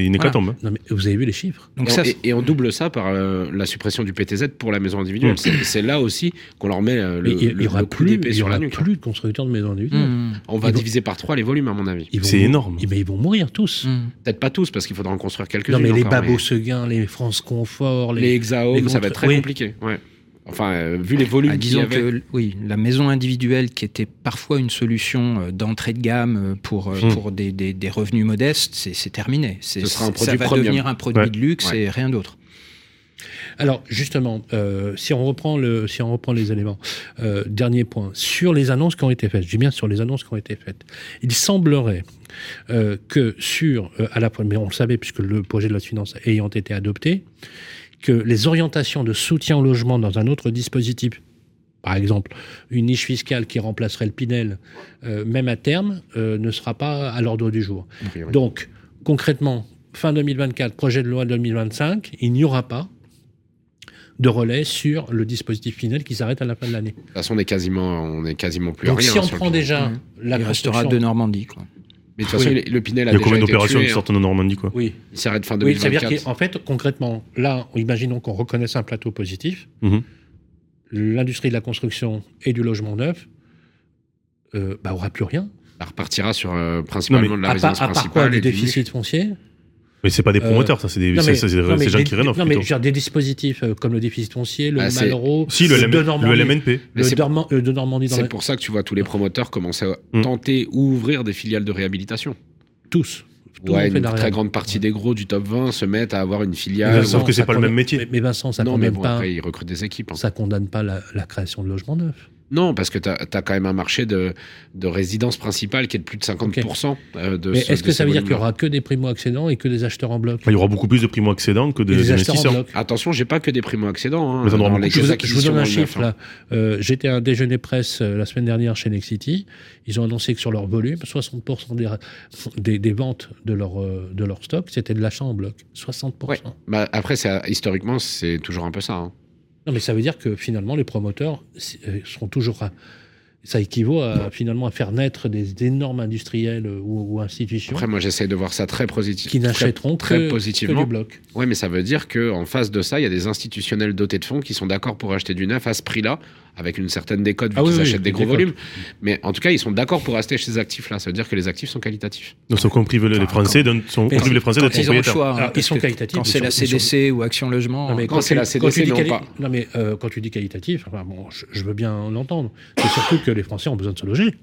une, hécatombe. hein. non, mais vous avez vu les chiffres Donc et, ça, on, et- et on double ça par euh, la suppression du PTZ pour la maison individuelle. Mm. C'est là aussi qu'on leur met euh, le, il le- y aura le coup plus, d'épée sur la aura nuque. plus de constructeurs de maisons individuelles. Mmh, On va Ils vont- diviser par trois les volumes, à mon avis. C'est énorme. Mais ils vont mourir tous. mmh. Peut-être pas tous, parce qu'il faudra en construire quelques-uns. Non, mais les encore, Babos Seguin, les France Confort, les les. ça va être très oui. compliqué. Ouais. Enfin, euh, vu les volumes Ah, disons avait. que oui, la maison individuelle qui était parfois une solution euh, d'entrée de gamme euh, pour, Hmm. pour des, des- des revenus modestes, c'est terminé. C'est- Ce sera un ça va premium. devenir un produit Ouais. de luxe Ouais. et rien d'autre. Alors justement, euh, si on reprend le, si on reprend les éléments, euh, dernier point sur les annonces qui ont été faites. Je dis bien sur les annonces qui ont été faites. Il semblerait euh, que sur euh, à la fois, mais on le savait puisque le projet de loi de finances ayant été adopté, que les orientations de soutien au logement dans un autre dispositif, par exemple une niche fiscale qui remplacerait le Pinel, euh, même à terme, euh, ne sera pas à l'ordre du jour. Donc, concrètement, fin 2024, projet de loi 2025, il n'y aura pas de relais sur le dispositif final qui s'arrête à la fin de l'année. De toute façon, on est quasiment, on est quasiment plus Donc, à rien. si on le prend déjà Mhm. la Il restera construction- de Normandie. Quoi. Mais de toute façon, Oui. le Pinel a Il y a déjà combien d'opérations qui hein. sortent en Normandie, quoi Oui, Il s'arrête fin oui ça veut 2024. dire qu'en fait, concrètement, là, imaginons qu'on reconnaisse un plateau positif, Mhm. l'industrie de la construction et du logement neuf euh, bah, aura plus rien. Ça repartira sur euh, principalement Non, mais de la à, résidence part, à part principale. quoi, du déficit foncier? Mais c'est pas des Euh, promoteurs, ça, c'est des, c'est- c'est non, gens des- qui rénovent Non, mais je plutôt. veux dire, des dispositifs euh, comme le déficit foncier, le Ah, Malraux, Si, le, de LM- Normandie, le LMNP. Le, c'est- Dorma- euh, de Normandie dans C'est la- pour ça que tu vois tous les promoteurs commencer à Mm. tenter ou ouvrir des filiales de réhabilitation. tous. Tout Ouais, une très grande partie des gros du top 20 se mettent à avoir une filiale. sauf que c'est pas le même métier. Mais, mais Vincent, ça non, mais condamne bon, pas. après, ils recrutent des équipes. hein. Ça condamne pas la, la création de logements neufs. Non, parce que tu as, quand même un marché de, de résidence principale qui est de plus de 50% euh, de Mais ce- est-ce que ça veut dire qu'il y volumes-là. aura que des primo-accédants et que des acheteurs en bloc? Il y aura beaucoup plus de primo-accédants que des acheteurs en d'investisseurs. bloc Attention, j'ai pas que des primo-accédants. Hein, je vous, caisses je vous donne un chiffre là. Euh, J'étais à un déjeuner presse euh, la semaine dernière chez Nexity. Ils ont annoncé que sur leur volume, 60% des, des, des ventes de leur, euh, de leur stock, c'était de l'achat en bloc. 60%. Ouais. Bah, après, c'est- historiquement, c'est toujours un peu ça. hein. Non, mais ça veut dire que finalement, les promoteurs euh, seront toujours. à- ça équivaut à, finalement à faire naître des énormes industriels euh, ou, ou institutions Après, moi, j'essaye de voir ça très positif. qui très- n'achèteront très que positivement. bloc. Ouais, mais ça veut dire qu'en face de ça, il y a des institutionnels dotés de fonds qui sont d'accord pour acheter du neuf à ce prix-là, avec une certaine décote vu Ah qu'ils oui, achètent des gros décote. volumes. Mais en tout cas, ils sont d'accord pour acheter ces actifs-là. Ça veut dire que les actifs sont qualitatifs. Donc, sont prive les Enfin, Français d'un- sont Mais prive les Français d'être ils ont le choix. hein, ils sont qualitatifs, Quand c'est la CDC ou Action Logement. Non, mais quand c'est la CDC, non, quali- pas. non, mais euh, quand tu dis qualitatif, enfin, bon, je, je veux bien l'entendre. C'est surtout que les Français ont besoin de se loger.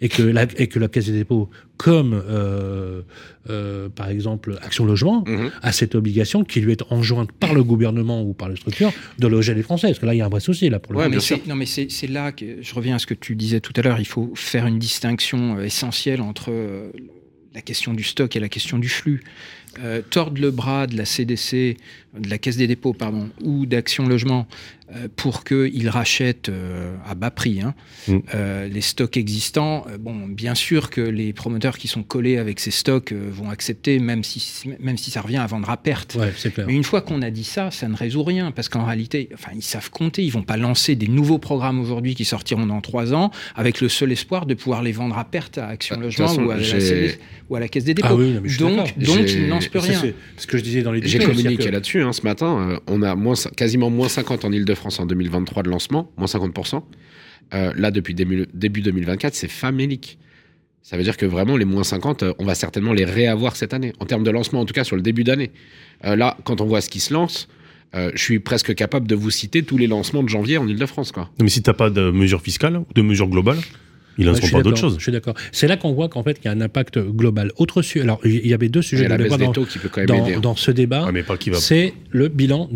Et que la, et que la Caisse des dépôts, comme euh, euh, par exemple Action Logement, Mhm. a cette obligation qui lui est enjointe par le gouvernement ou par les structures de loger les Français. Parce que là, il y a un vrai souci là, pour le Ouais, mais c'est- non, mais c'est là que je reviens à ce que tu disais tout à l'heure. Il faut faire une distinction euh, essentielle entre la question du stock et la question du flux. Euh, tordre le bras de la CDC, de la Caisse des dépôts, pardon, ou d'Action Logement pour qu'ils rachètent euh, à bas prix hein, Mm. euh, les stocks existants. euh, bon, bien sûr que les promoteurs qui sont collés avec ces stocks euh, vont accepter, même si, même si ça revient à vendre à perte. Ouais, c'est clair. Mais une fois qu'on a dit ça, ça ne résout rien, parce qu'en réalité, enfin, ils savent compter, ils vont pas lancer des nouveaux programmes aujourd'hui qui sortiront dans trois ans, avec le seul espoir de pouvoir les vendre à perte à Action Ah, toute Logement façon, ou, à la j'ai- CDC ou à la Caisse des dépôts. Ah oui, suis donc, donc ils ne lancent plus rien. C'est ce que je disais dans les J'ai communiqué que- là-dessus hein, ce matin. Euh, on a moins, quasiment moins 50 en Ile-de-France en 2023 de lancement, moins 50%. euh, là, depuis début, début 2024, c'est famélique. Ça veut dire que vraiment, les moins 50, euh, on va certainement les réavoir cette année, en termes de lancement, en tout cas sur le début d'année. Euh, là, quand on voit ce qui se lance, euh, je suis presque capable de vous citer tous les lancements de janvier en Ile-de-France. Quoi. Non, mais si t'as pas de mesures fiscales ou de mesures globales, Ouais, je seront suis pas d'autres choses. Je suis d'accord. C'est là qu'on voit qu'en fait, il y a un impact global. Autre su- Alors, il y avait deux Il sujets dans, qui peut quand même dans, aider. hein. dans ce débat. Ouais, mais pas qui va. C'est le bilan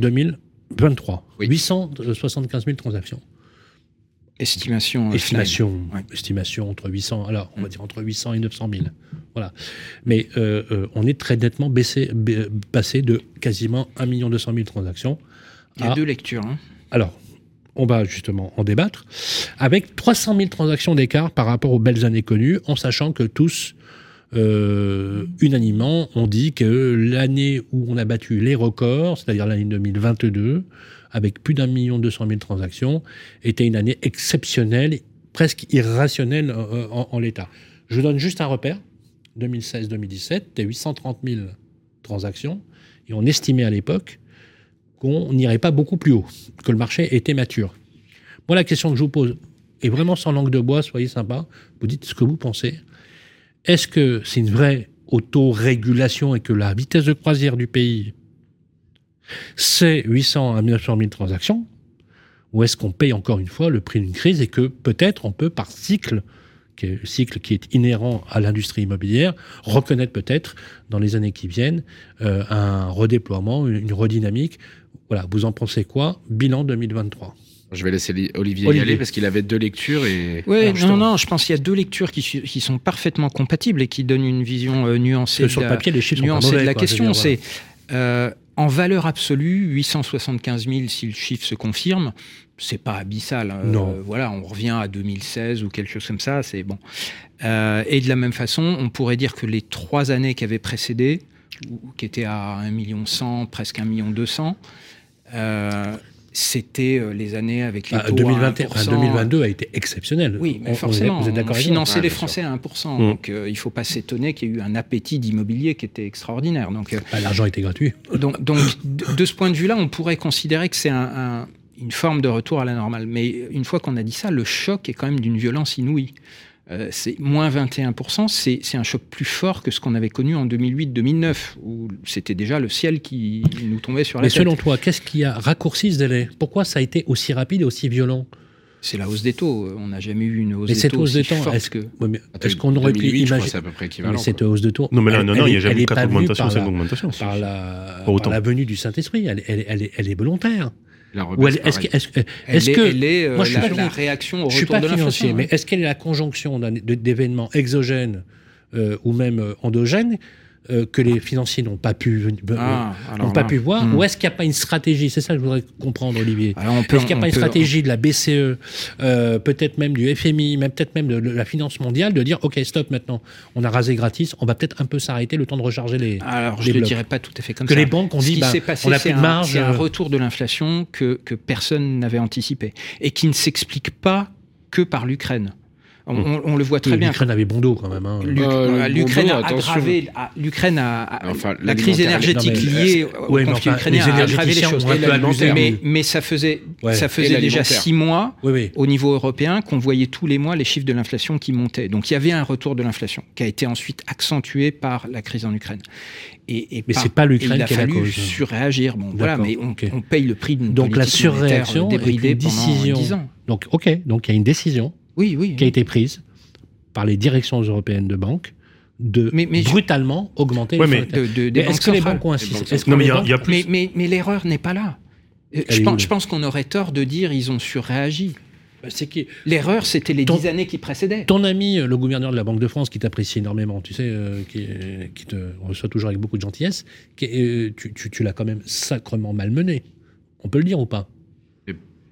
2023. Oui. 875 000 transactions. Estimation. euh, Estimation, Ouais. estimation entre 800, alors on va Mm. dire entre 800 et 900 000. Voilà. Mais euh, euh, on est très nettement baissé, ba- passé de quasiment 1 200 000 transactions. Il y a à- deux lectures. hein. Alors, on va justement en débattre, avec 300 000 transactions d'écart par rapport aux belles années connues, en sachant que tous, euh, unanimement, ont dit que l'année où on a battu les records, c'est-à-dire l'année 2022, avec plus d'un million deux cent mille transactions, était une année exceptionnelle, presque irrationnelle euh, en, en l'état. Je donne juste un repère. 2016-2017, c'était 830 000 transactions, et on estimait à l'époque qu'on n'irait pas beaucoup plus haut, que le marché était mature. Moi, la question que je vous pose, et vraiment sans langue de bois, soyez sympa, vous dites ce que vous pensez. Est-ce que c'est une vraie autorégulation et que la vitesse de croisière du pays, c'est 800 à 900 000 transactions Ou est-ce qu'on paye encore une fois le prix d'une crise et que peut-être on peut, par cycle, qui est, cycle qui est inhérent à l'industrie immobilière, reconnaître peut-être dans les années qui viennent euh, un redéploiement, une, une redynamique Voilà, vous en pensez quoi? Bilan 2023. Je vais laisser li- Olivier, y Olivier. aller parce qu'il avait deux lectures et. Oui, non, non, je pense qu'il y a deux lectures qui, sont parfaitement compatibles et qui donnent une vision euh, nuancée, que sur de, le la, papier, les chiffres nuancée mauvais, de la quoi, question. C'est euh, en valeur absolue, 875 000, si le chiffre se confirme, c'est pas abyssal. Euh, Non. voilà, on revient à 2016 ou quelque chose comme ça, c'est bon. Euh, et de la même façon, on pourrait dire que les trois années qui avaient précédé, ou- qui étaient à 1 million 100, presque 1 million 200, euh, c'était euh, les années avec les Ah, taux 2021 à enfin, 1%. 2022 a été exceptionnel. Oui, mais On- forcément, vous êtes on finançait les Français à 1%. Mm. Donc, euh, il ne faut pas s'étonner qu'il y ait eu un appétit d'immobilier qui était extraordinaire. Donc, euh, Bah, L'argent était gratuit. donc, donc, de, de ce point de vue-là, on pourrait considérer que c'est un- un- une forme de retour à la normale. Mais une fois qu'on a dit ça, le choc est quand même d'une violence inouïe. Euh, c'est moins 21%, c'est c'est un choc plus fort que ce qu'on avait connu en 2008-2009, où c'était déjà le ciel qui nous tombait sur la Mais tête. selon toi, qu'est-ce qui a raccourci ce délai? Pourquoi ça a été aussi rapide et aussi violent? C'est la hausse des taux. On n'a jamais eu une hausse Mais des cette taux hausse aussi des taux, est-ce que... Mais Est-ce qu'on aurait pu 2008, je crois, imaginer c'est à peu près Mais équivalent. cette hausse de taux Non, mais là, elle- non, non, elle il n'y a jamais eu quatre augmentations, par c'est la- une augmentation. par la, Pas autant. par la venue du Saint-Esprit. Elle, elle- elle est, elle est volontaire. La Ou rebaisse, elle- est-ce que, est-ce, Elle est, que elle est, euh, moi, je suis la, pas la financier. réaction au je suis retour pas de financier, hein. mais est-ce qu'elle est la conjonction d'événements exogènes euh, ou même euh, endogènes euh, que les financiers n'ont pas pu, Ah, n'ont pas là, pu voir hmm. Ou est-ce qu'il n'y a pas une stratégie? C'est ça que je voudrais comprendre, Olivier. Est-ce qu'il n'y a pas une peut- stratégie de la BCE, euh, peut-être même du FMI, même peut-être même de la finance mondiale, de dire OK, stop maintenant, on a rasé gratis, on va peut-être un peu s'arrêter le temps de recharger les. Alors, je les ne le dirais pas tout à fait comme Que ça. les banques ont Ce dit, bah, passé, on n'a plus de marge. C'est un euh, retour de l'inflation que, que personne n'avait anticipé et qui ne s'explique pas que par l'Ukraine. On, on- on le voit très oui, bien. L'Ukraine avait bon dos quand même. hein. Euh, L'Ukraine bon a aggravé, l'Ukraine a, Enfin, la crise énergétique mais, liée euh, au ouais, mais conflit enfin, ukrainien a aggravé les choses. Mais, mais ça faisait, Ouais. ça Et faisait déjà six mois Oui, oui. au niveau européen qu'on voyait tous les mois les chiffres de l'inflation qui montaient. Donc il y avait un retour de l'inflation qui a été ensuite accentué par la crise en Ukraine. Et, et Mais c'est pas l'Ukraine il a qui est la fallu cause. surréagir. Bon, voilà, mais on, paye le prix d'une Donc la surréaction est débridée une pendant décision. 10 ans. Donc, OK, donc il y a une décision Oui, oui. qui a été prise par les directions européennes de banques de Mais- mais je- brutalement augmenter Ouais, les. De- de- Mais Est-ce que les banques ont insisté mais les il y a- banques- il y a plus. Mais, mais, mais l'erreur n'est pas là. Euh, Elle Je pense, où, je pense qu'on aurait tort de dire ils ont surréagi. Bah, c'est qui L'erreur, c'était les Ton- dix années qui précédaient. Ton ami, euh, le gouverneur de la Banque de France, qui t'apprécie énormément, tu sais, euh, qui, qui te reçoit toujours avec beaucoup de gentillesse, qui, euh, tu, tu- tu l'as quand même sacrement malmené. On peut le dire ou pas?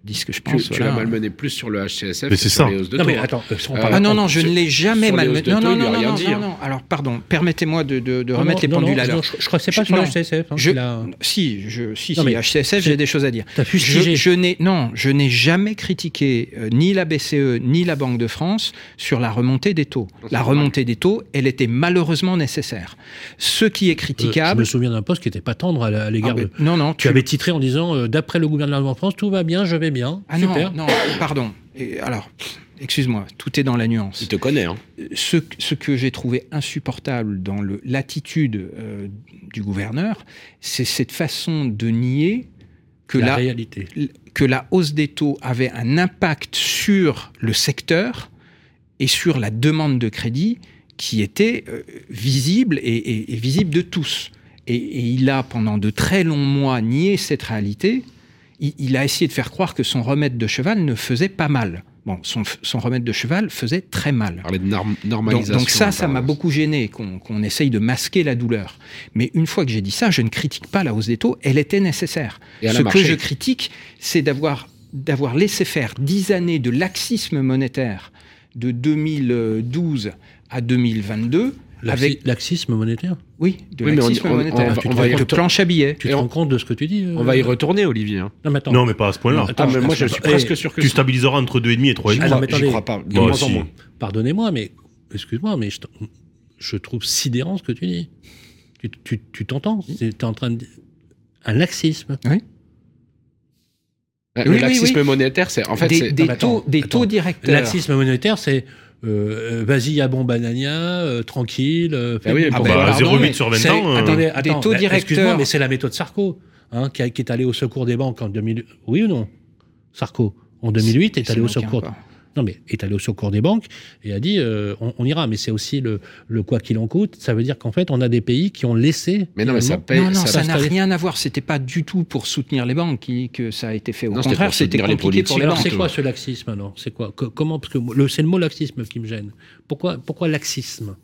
Dis ce que je Tu, pense. tu voilà. l'as malmené plus sur le HCSF Mais que c'est sur ça. les hausses de Non, taux. mais attends, euh, on Euh, parle- Ah non, on- non, je ne l'ai jamais les malmené. Non, non, non, non, non, non. Alors, pardon, permettez-moi de, de- de Non, remettre les non, pendules non, à non, l'heure. je, je crois que c'est pas Je- sur le non, HCSF. Hein, je- qu'il a- Si, je, si, Non, si, HCSF, j'ai des choses à dire. T'as fustigé. Je, je n'ai non, je n'ai jamais critiqué euh, ni la BCE ni la Banque de France sur la remontée des taux. La remontée des taux, elle était malheureusement nécessaire. Ce qui est Euh, je critiquable, me souviens d'un poste qui était pas tendre à la- Ah, l'égard mais- de. non, non, Tu avais titré en disant, euh, d'après le gouvernement de France, tout va bien, je vais bien. Bien, Ah super. non, non, pardon. Et alors, excuse-moi, tout est dans la nuance. Il te connaît, hein. ce, ce que j'ai trouvé insupportable dans l'attitude euh, du gouverneur, c'est cette façon de nier que la la, réalité. que la hausse des taux avait un impact sur le secteur et sur la demande de crédit qui était euh, visible et, et- et visible de tous. Et, et il a, pendant de très longs mois, nié cette réalité. Il, il a essayé de faire croire que son remède de cheval ne faisait pas mal. Bon, son, son remède de cheval faisait très mal. Parler de norm- normalisation. donc ça, ça m'a beaucoup gêné qu'on essaye de masquer la douleur. Mais une fois que j'ai dit ça, je ne critique pas la hausse des taux, elle était nécessaire. Et Ce que je critique, c'est d'avoir d'avoir laissé faire dix années de laxisme monétaire de 2012 à 2022 Laxi- avec Laxisme monétaire. oui de Oui, mais on- laxisme on- on monétaire, va- on va y de planche à billets. Tu te on- rends compte de ce que tu dis euh On va y retourner, Olivier. hein. Non, mais attends. Non, mais pas à ce point-là. Non, attends, Ah, mais moi, je suis presque sûr que Tu stabiliseras entre 2,5 et 3,5. Ah, non, mais J'y attendez. crois pas. De Bah, moins en si. moins. Pardonnez-moi, mais excuse-moi, mais je, trouve sidérant ce que tu dis. Tu- Tu tu t'entends Tu es en train de dire un laxisme. Le Oui, oui, laxisme oui. monétaire, c'est en fait, des, c'est- des Non, mais attends, taux, des attends. taux directeurs. Laxisme monétaire, c'est euh, euh, vas-y à bon banania, euh, tranquille. euh, Ah oui, mais Ah ben, Bah, pardon, 0,8 mais sur 20 c'est- ans. euh, attendez, des attends, taux bah, directeurs. Excuse-moi, mais c'est la méthode Sarko, hein, qui, a- qui est allé au secours des banques en 2000. Oui ou non? Sarko, en 2008, est Ça allé au secours. rapport. Non, mais est allé au secours des banques et a dit euh, on, on ira. Mais c'est aussi le, le quoi qu'il en coûte. Ça veut dire qu'en fait, on a des pays qui ont laissé. Mais non, mais ça paye. non, non, ça n'a rien à voir. C'était pas du tout pour soutenir les banques qui- que ça a été fait. Au Non, c'était contraire, pour c'était les compliqué pour les politiques. Alors, banques. c'est quoi ce laxisme alors? C'est quoi? Co- Comment? Parce que le- c'est le mot laxisme qui me gêne. Pourquoi, pourquoi laxisme?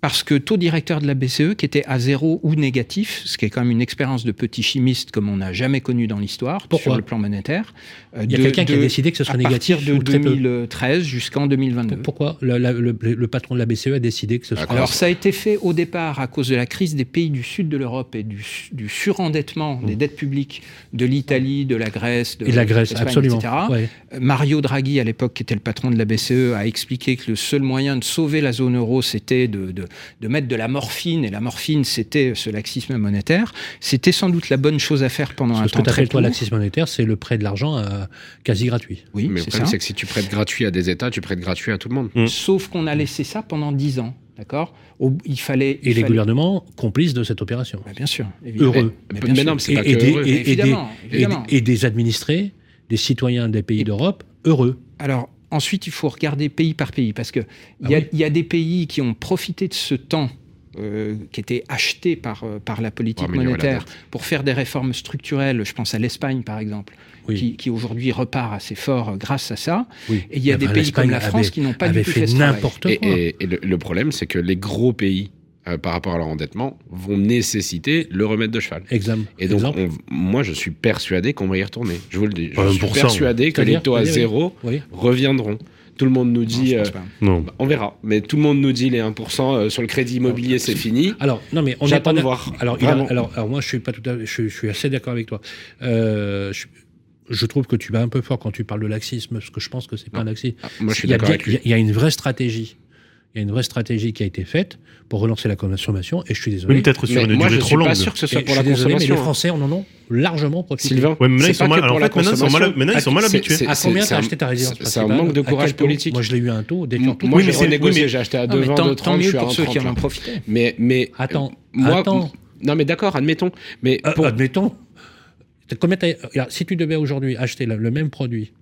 Parce que taux directeur de la BCE, qui était à zéro ou négatif, ce qui est quand même une expérience de petit chimiste comme on n'a jamais connu dans l'histoire sur le plan monétaire. euh, Il y a quelqu'un qui a décidé que ce à serait négatif partir de ou très peu 2013 jusqu'en 2022. Pourquoi le, la- le- le patron de la BCE a décidé que ce serait. Alors ça a été fait au départ à cause de la crise des pays du sud de l'Europe et du, du surendettement des dettes publiques de l'Italie, de la Grèce, de, et la Grèce, absolument. etc. Ouais. Mario Draghi, à l'époque, qui était le patron de la BCE, a expliqué que le seul moyen de sauver la zone euro, c'était de, de, de mettre de la morphine, et la morphine, c'était ce laxisme monétaire. C'était sans doute la bonne chose à faire pendant un Ce que temps très appelles toi court. laxisme monétaire, c'est le prêt de l'argent à- quasi gratuit. Oui, Mais le c'est problème, c'est que si tu prêtes gratuit à des États, tu prêtes gratuit à tout le monde. Mm. Sauf qu'on a laissé ça pendant dix ans, d'accord? Il fallait... Et les fallait- gouvernements complices de cette opération. Bah, Bien sûr, évidemment. Heureux. Mais, Mais bien sûr. non, mais c'est Et, pas et que des, heureux. et- et des- Évidemment, et- évidemment. et des administrés, des citoyens des pays d'Europe heureux. Alors, ensuite, il faut regarder pays par pays, parce qu'il Ah y, a- oui. il y a des pays qui ont profité de ce temps euh, qui était acheté par, euh, par la politique Pour améliorer la monétaire pour faire des réformes structurelles. Je pense à l'Espagne, par exemple, Oui. qui, qui aujourd'hui repart assez fort euh, grâce à ça. Oui. Et il y a Enfin, des pays l'Espagne comme la France avait- qui n'ont pas du tout fait fait ce travail. n'importe Et, quoi. et- et le, le problème, c'est que les gros pays, euh, par rapport à leur endettement, vont nécessiter le remède de cheval. Exemple. Et donc, Exemple. on- moi, je suis persuadé qu'on va y retourner. Je vous le dis. Je suis 1%, persuadé que les taux à zéro Oui. reviendront. Tout le monde nous dit. euh. Non. on verra. Mais tout le monde nous dit les 1% euh, sur le crédit immobilier, c'est fini. Alors, non, mais on pas de voir. Alors, il a- Vraiment. alors, alors, moi, je suis pas tout à je, je suis assez d'accord avec toi. Euh, je, je trouve que tu vas un peu fort quand tu parles de laxisme, parce que je pense que c'est pas Non. un laxisme. Ah, moi, je suis d'accord y il y a une vraie stratégie. Il y a une vraie stratégie qui a été faite pour relancer la consommation, et je suis désolé. Oui, peut-être sur Mais une moi, durée je trop suis longue. pas sûr que ce soit je pour suis la désolé, mais consommation. les Français en ont largement profité. Sylvain, Ouais, mais maintenant, ils sont pas mal- que pour en la fait, maintenant, ils sont mal- consommation. maintenant, ils sont mal habitués. À combien t'as acheté ta résidence c'est- un manque de courage politique. Moi, je l'ai eu à un taux. Tout. Moi, Oui, j'ai mais c'est- renégocié, j'ai acheté à Non, mais 2,20, tant, 2,30, tant je mieux suis à pour ceux qui en 1,30. ont profité. Mais, mais Attends, euh, moi, attends. non mais d'accord, admettons. Mais Euh, admettons. Combien si tu devais aujourd'hui acheter le même produit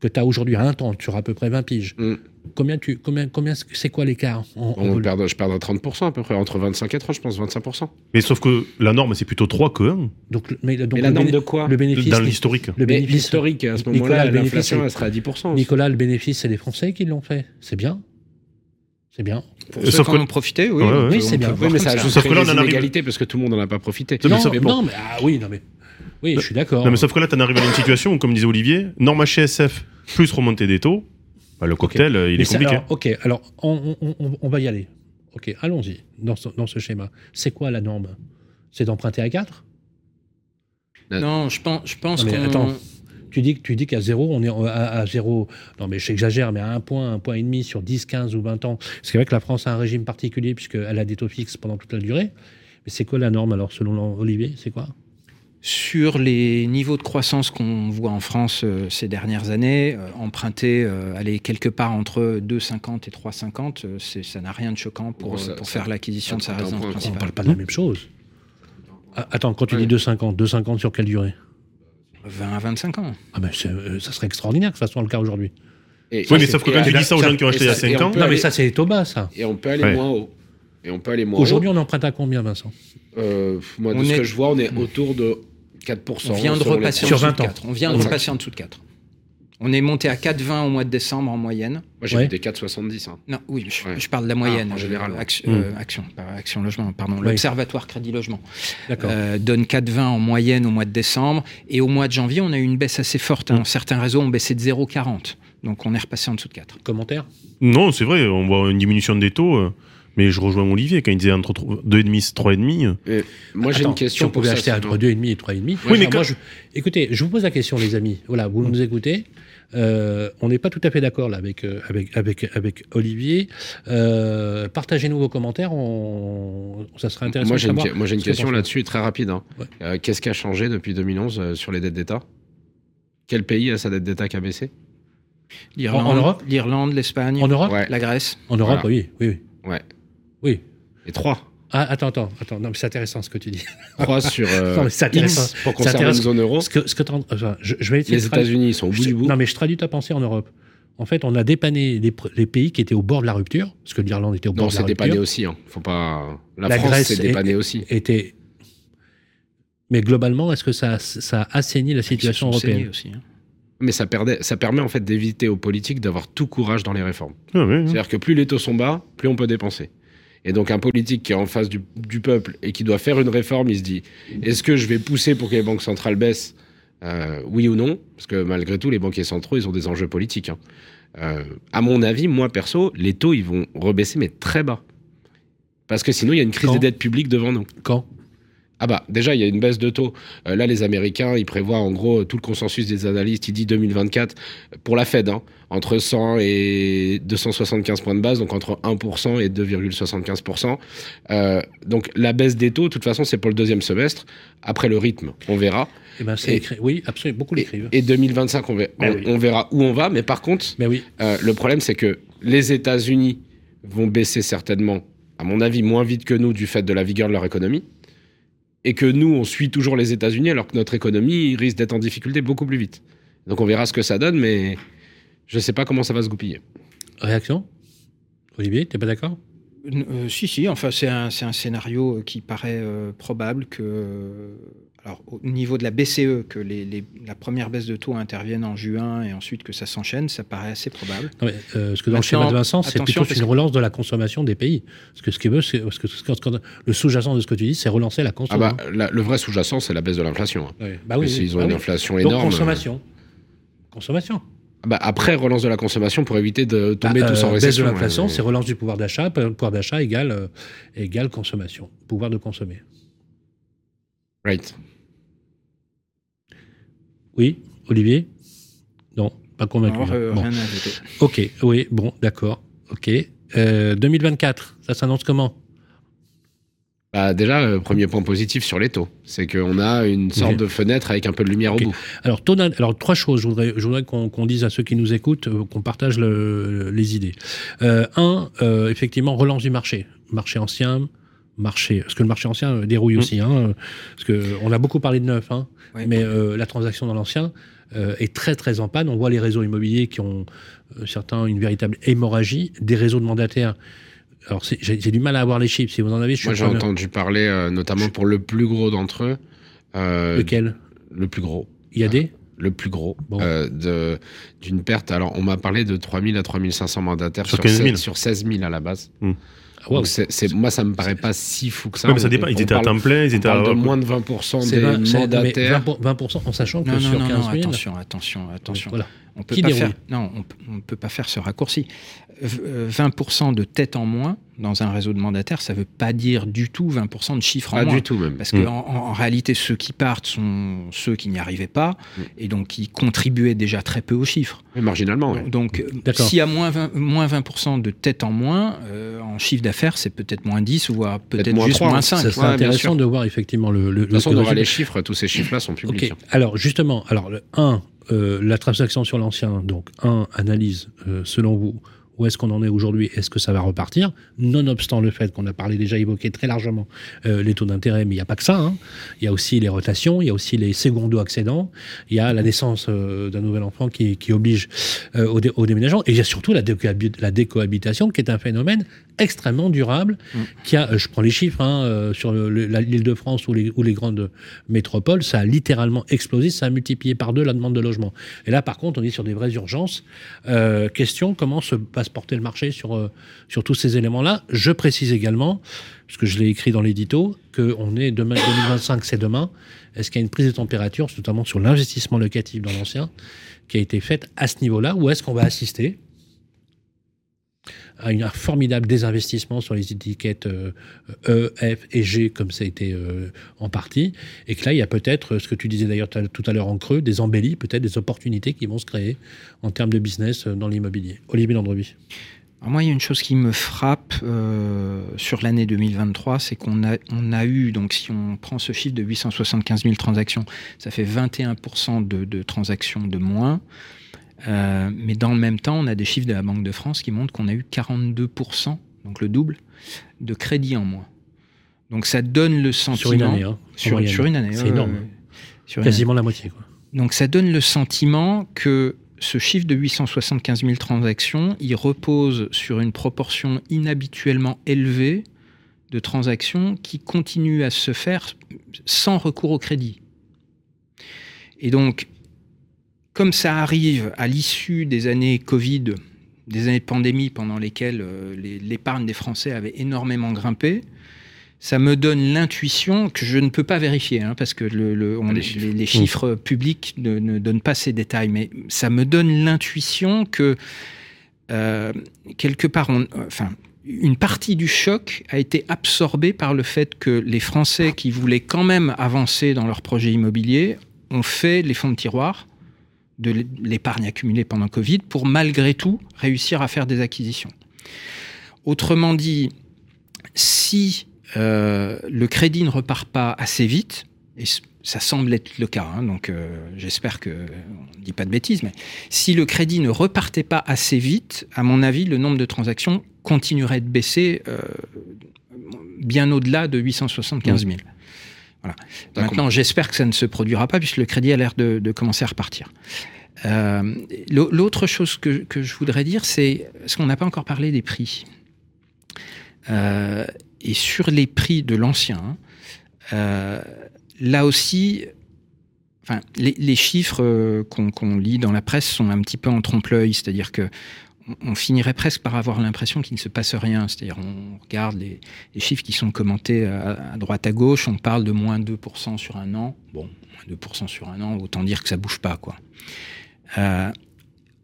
que tu as aujourd'hui à un temps, sur à peu près 20 piges, Mm. combien tu, combien, combien, c'est quoi l'écart en- en on perd, je perdrai 30% à peu près, entre 25 et 30, je pense, 25%. Mais sauf que la norme, c'est plutôt 3 que 1 Donc, mais, donc Mais la norme de quoi Le bénéfice. dans l'historique. Le bénéfice. l'historique, à ce Nicolas, moment-là, le bénéfice, l'inflation, c'est- elle sera à 10%. Nicolas, le bénéfice, c'est les Français qui l'ont fait. C'est bien. C'est bien. Pour Euh, ceux sauf qui en profité, oui. Ouais, on ouais. Oui, c'est bien. Oui, mais ça ça. ajoute Sauf que là, des on en arrive- inégalités parce que tout le monde n'en a pas profité. mais non, ça- mais, bon. non, mais ah oui, non mais oui, je suis d'accord. Non, mais sauf que là, t'en arrives à une situation où, comme disait Olivier, norme HSF plus remontée des taux, bah, le cocktail, euh, il Mais est ça- compliqué. alors, ok, alors on, on- on- on va y aller. Ok, allons-y dans ce, dans ce schéma. C'est quoi la norme? C'est d'emprunter à 4 Non, je pense, je pense Non, mais qu'on... attends. Tu dis, que- tu dis qu'à zéro, on est à, à zéro. Non, mais j'exagère, mais à un point, un point et demi sur 10, 15 ou 20 ans. C'est vrai que la France a un régime particulier puisqu'elle a des taux fixes pendant toute la durée. Mais c'est quoi la norme alors, selon Olivier? C'est quoi? Sur les niveaux de croissance qu'on voit en France euh, ces dernières années, euh, emprunter, euh, aller quelque part entre 2,50 et 3,50, euh, c'est- ça n'a rien de choquant pour, Bon, ça- pour ça- faire l'acquisition de sa résidence point. On ne principale. parle pas de la même chose. Ah, Attends, quand tu Ouais. dis 2,50, 2,50 sur quelle durée? 20 à 25 ans. Ah ben euh, ça serait extraordinaire que ça soit le cas aujourd'hui. Oui, mais sauf que quand tu dis ça aux gens qui ont et acheté il y a ça- et 5 on ans, Non mais ça c'est taux bas ça. Et on peut aller Ouais. moins haut. Et on peut aller moins haut. Aujourd'hui on emprunte à combien Vincent? Euh, moi, de On ce est- que je vois, on est autour de 4%. On vient de repasser en Sur dessous de 20 ans. 4. On vient de repasser en dessous de 4. On est monté à 4,20 au mois de décembre en moyenne. Moi, j'ai Ouais. vu des 4,70. hein. Non, oui, je, Ouais. je parle de la moyenne. Ah, en euh, général. action, Mm. euh, action, pas action logement, pardon. Oui. L'Observatoire Crédit Logement D'accord. euh, donne 4,20 en moyenne au mois de décembre. Et au mois de janvier, on a eu une baisse assez forte. hein. Certains réseaux ont baissé de 0,40. Donc on est repassé en dessous de 4. Commentaire? Non, c'est vrai, on voit une diminution des taux. Euh, Mais je rejoins Olivier quand il disait entre 2,5 et 3,5. Et moi, j'ai une question Si on pouvait ça, acheter sinon. entre 2,5 et 3,5. Oui, mais Alors, moi, je... Écoutez, je vous pose la question, les amis. Voilà, vous nous écoutez. Euh, on n'est pas tout à fait d'accord là avec, euh, avec, avec, avec Olivier. Euh, Partagez-nous vos commentaires. On... Ça serait intéressant Moi, de j'ai une, savoir. moi, j'ai une ce que question là-dessus, très rapide. hein. Ouais. Euh, Qu'est-ce qui a changé depuis 2011 euh, sur les dettes d'État? Quel pays a sa dette d'État qui a baissé? L'Irlande, En- en Europe? l'Irlande, l'Espagne, En Europe? Ouais. la Grèce. En Europe, Voilà. oui, oui, oui. Ouais. Et 3. Ah, attends, attends, attends. Non, mais c'est intéressant ce que tu dis. 3 sur (laughs) euh, Non, mais c'est intéressant. X pour C'est conserver une zone euro. Ce que, ce que t'en- enfin, je, je vais essayer Les États-Unis, ils sont au bout Je- du bout. Non, mais je traduis ta pensée en Europe. En fait, on a dépanné les, pays qui étaient au bord de la rupture, parce que l'Irlande était au bord Non, de la c'est rupture. dépanné aussi. hein. Faut pas... La, La France, Grèce c'est dépanné est- aussi. était... Mais globalement, est-ce que ça, ça a assaini la situation européenne aussi. hein. Mais ça, perdait, ça permet en fait d'éviter aux politiques d'avoir tout courage dans les réformes. Ah C'est-à-dire que plus les taux sont bas, plus on peut dépenser. Et donc un politique qui est en face du, du peuple et qui doit faire une réforme, il se dit est-ce que je vais pousser pour que les banques centrales baissent? Euh, Oui ou non? Parce que malgré tout, les banquiers centraux, ils ont des enjeux politiques. hein. Euh, à mon avis, moi perso, les taux, ils vont rebaisser, mais très bas. Parce que sinon, il y a une crise Quand des dettes publiques devant nous. Quand? Ah bah déjà il y a une baisse de taux. Euh, là les Américains ils prévoient en gros tout le consensus des analystes il dit 2024 pour la Fed hein, entre 100 et 275 points de base donc entre 1% et 2,75%. Euh, donc la baisse des taux de toute façon c'est pour le deuxième semestre. Après le rythme on verra. eh ben, c'est Et- écrit. Oui, absolument. Beaucoup Et, l'écrivent. et 2025 on, ver- Ben on- oui. on verra où on va mais par contre Mais oui. euh, le problème, c'est que les États-Unis vont baisser certainement, à mon avis, moins vite que nous du fait de la vigueur de leur économie. Et que nous, on suit toujours les États-Unis alors que notre économie risque d'être en difficulté beaucoup plus vite. Donc on verra ce que ça donne, mais je ne sais pas comment ça va se goupiller. Réaction? Olivier, t'es pas d'accord? Euh, si, si, enfin, c'est un, scénario qui paraît euh, probable que, euh, alors, au niveau de la BCE, que les, les- la première baisse de taux intervienne en juin et ensuite que ça s'enchaîne, ça paraît assez probable. Non, mais, euh, Parce que dans le schéma de Vincent, c'est attention, plutôt une que- relance de la consommation des pays. Parce que ce qu'il veut, c'est le sous-jacent de ce que tu dis, c'est relancer la Ah consommation. bah, la- le vrai sous-jacent, c'est la baisse de l'inflation. hein. Ouais. Bah Parce oui, ont bah une oui. inflation Donc énorme. consommation. Consommation. euh, bah, après, relance de la consommation pour éviter de tomber Bah, tous en euh, baisse de récession. l'inflation, ouais. c'est relance du pouvoir d'achat. P- Pouvoir d'achat égale, euh, égale consommation. Pouvoir de consommer. Right. Oui, Olivier? Non, pas convaincu. Alors, euh, Bon. rien à ajouter. Ok, oui, bon, d'accord. Ok. Euh, 2024, ça s'annonce comment? Bah, déjà, euh, premier point positif sur les taux, c'est qu'on a une sorte de fenêtre avec un peu de lumière au bout. Alors, taux d'in- alors trois choses. Je voudrais, je voudrais qu'on dise à ceux qui nous écoutent, euh, qu'on partage le- les idées. Euh, un, euh, effectivement, relance du marché. Marché ancien, marché. Parce que le marché ancien euh, dérouille Mm. aussi. Hein, euh, parce que on a beaucoup parlé de neuf, hein, Ouais. mais euh, la transaction dans l'ancien euh, est très très en panne. On voit les réseaux immobiliers qui ont euh, certains une véritable hémorragie, des réseaux de mandataires. Alors j'ai du mal à avoir les chiffres. Si vous en avez, je suis Moi, j'ai entendu parler, euh, notamment pour le plus gros d'entre eux, euh, Lequel? le plus gros, Il y a des? le plus gros, Bon. euh, de- d'une perte. Alors, on m'a parlé de 3000 à 3500 mandataires Sur sur, 15 000. 16 sur 16 000 à la base. Ah, wow. Donc, c'est, c'est- moi, ça me paraît pas si fou que ça. Ouais, mais ça dépend. Ils étaient à temps plein, ils étaient à. de moins de 20% C'est des 20, c'est- mais mandataires. 20%, 20% en sachant que Non, sur non, non, 15 non, 000. attention, attention, attention. Voilà. On peut Qui pas faire, non, on ne peut pas faire ce raccourci. V- euh, 20% de tête en moins dans un réseau de mandataires, ça ne veut pas dire du tout 20% de chiffres en Pas moins. du tout même. Parce qu'en Mm. en, en réalité, ceux qui partent sont ceux qui n'y arrivaient pas Mm. et donc qui contribuaient déjà très peu aux chiffres. Marginalement, ouais. Donc, euh, D'accord. s'il y a moins 20%, moins 20 de tête en moins, euh, en chiffre d'affaires, c'est peut-être moins 10 ou voire peut-être juste 3, moins hein. 5. Ça serait ouais, intéressant de voir effectivement le. le De toute façon, on aura les chiffres, tous ces chiffres-là sont publics. Ok. Alors justement, alors le 1, la transaction sur l'ancien. Donc 1, analyse euh, selon vous. Où est-ce qu'on en est aujourd'hui Est-ce que ça va repartir Nonobstant le fait qu'on a parlé déjà évoqué très largement euh, les taux d'intérêt, mais il n'y a pas que ça. hein. Il y a aussi les rotations, il y a aussi les secondo-accédants, il y a la naissance euh, d'un nouvel enfant qui, qui oblige euh, au, dé- au déménagement, et il y a surtout la, décohabi- la décohabitation qui est un phénomène extrêmement durable, Mm. qui a, je prends les chiffres, hein, euh, sur l'île de France ou les, ou les grandes métropoles, ça a littéralement explosé, ça a multiplié par deux la demande de logement. Et là, par contre, on est sur des vraies urgences. Question, comment se, va se porter le marché sur, euh, sur tous ces éléments-là Je précise également, puisque je l'ai écrit dans l'édito, qu'on est demain, (coughs) 2025, c'est demain. Est-ce qu'il y a une prise de température, notamment sur l'investissement locatif dans l'ancien, qui a été faite à ce niveau-là, ou est-ce qu'on va assister à un formidable désinvestissement sur les étiquettes euh, E, F et G, comme ça a été euh, en partie, et que là, il y a peut-être, ce que tu disais d'ailleurs tout à- l'heure en creux, des embellis, peut-être des opportunités qui vont se créer en termes de business euh, dans l'immobilier. Olivier Landrevi. Moi, il y a une chose qui me frappe sur l'année 2023, c'est qu'on a, on a eu, donc si on prend ce chiffre de 875 000 transactions, ça fait 21% de, de transactions de moins. Euh, mais dans le même temps, on a des chiffres de la Banque de France qui montrent qu'on a eu 42%, donc le double, de crédit en moins. Donc ça donne le sentiment... Sur une année, hein, Sur, une année. C'est énorme. Sur. Quasiment la moitié. Quoi. Donc ça donne le sentiment que ce chiffre de 875 000 transactions, il repose sur une proportion inhabituellement élevée de transactions qui continuent à se faire sans recours au crédit. Et donc, comme ça arrive à l'issue des années Covid, des années de pandémie pendant lesquelles euh, l'épargne des Français avait énormément grimpé, ça me donne l'intuition que je ne peux pas vérifier, hein, parce que le, le- on- Les les, chiffres. les chiffres publics ne, ne donnent pas ces détails, mais ça me donne l'intuition que euh, quelque part, on- enfin, une partie du choc a été absorbée par le fait que les Français qui voulaient quand même avancer dans leur projet immobilier ont fait les fonds de tiroir de l'é- l'épargne accumulée pendant Covid pour malgré tout réussir à faire des acquisitions. Autrement dit, si euh, le crédit ne repart pas assez vite, et ça semble être le cas, hein, donc euh, j'espère que on ne dit pas de bêtises, mais si le crédit ne repartait pas assez vite, à mon avis, le nombre de transactions continuerait de baisser euh, bien au-delà de 875 000. Voilà. Maintenant, j'espère que ça ne se produira pas puisque le crédit a l'air de, de commencer à repartir. Euh, l'au- L'autre chose que, que je voudrais dire, c'est parce qu'on n'a pas encore parlé des prix. Euh, et sur les prix de l'ancien, euh, là aussi, enfin, les, les chiffres qu'on qu'on lit dans la presse sont un petit peu en trompe-l'œil, c'est-à-dire que on- finirait presque par avoir l'impression qu'il ne se passe rien. C'est-à-dire, on regarde les, chiffres qui sont commentés à, droite à gauche, on parle de moins 2% sur un an. Bon, moins 2% sur un an, autant dire que ça bouge pas, quoi. Euh,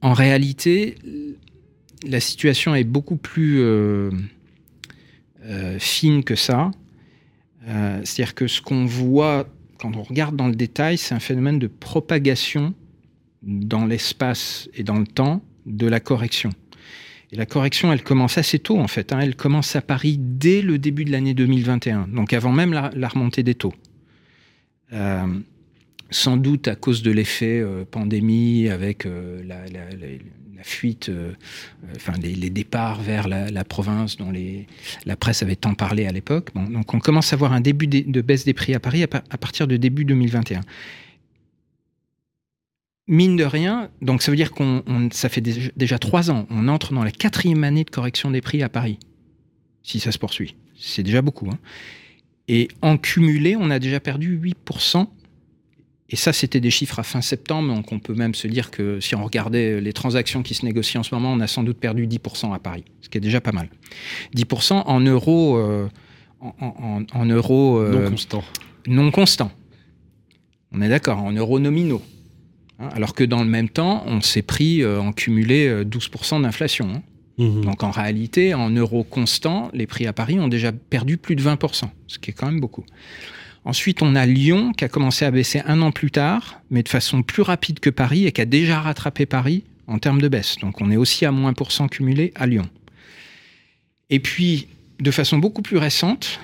en réalité, la situation est beaucoup plus euh, euh, fine que ça. C'est-à-dire que ce qu'on voit quand on regarde dans le détail, c'est un phénomène de propagation dans l'espace et dans le temps de la correction. Et la correction, elle commence assez tôt en fait. hein. Elle commence à Paris dès le début de l'année 2021, donc avant même la, remontée des taux. Euh, sans doute à cause de l'effet euh, pandémie, avec euh, la, fuite, enfin les, départs vers la, province dont la presse avait tant parlé à l'époque. Donc on commence à voir un début de, baisse des prix à Paris à, pa- à partir de début 2021 mine de rien, donc ça veut dire qu'on, on- ça fait déjà, déjà trois ans, on entre dans la quatrième année de correction des prix à Paris, si ça se poursuit. C'est déjà beaucoup. hein. Et en cumulé, on a déjà perdu 8%. Et ça, c'était des chiffres à fin septembre, donc on peut même se dire que si on regardait les transactions qui se négocient en ce moment, on a sans doute perdu 10% à Paris, ce qui est déjà pas mal. 10% en euros, euh, en, en- en- en euros euh, Non constant. non constants. On est d'accord, en euros nominaux. Hein, alors que dans le même temps, on s'est pris euh, en cumulé euh, 12% d'inflation. hein. Mhm. Donc en réalité, en euros constants, les prix à Paris ont déjà perdu plus de 20%, ce qui est quand même beaucoup. Ensuite, on a Lyon qui a commencé à baisser un an plus tard, mais de façon plus rapide que Paris et qui a déjà rattrapé Paris en termes de baisse. Donc on est aussi à moins pour cent cumulé à Lyon. Et puis, de façon beaucoup plus récente,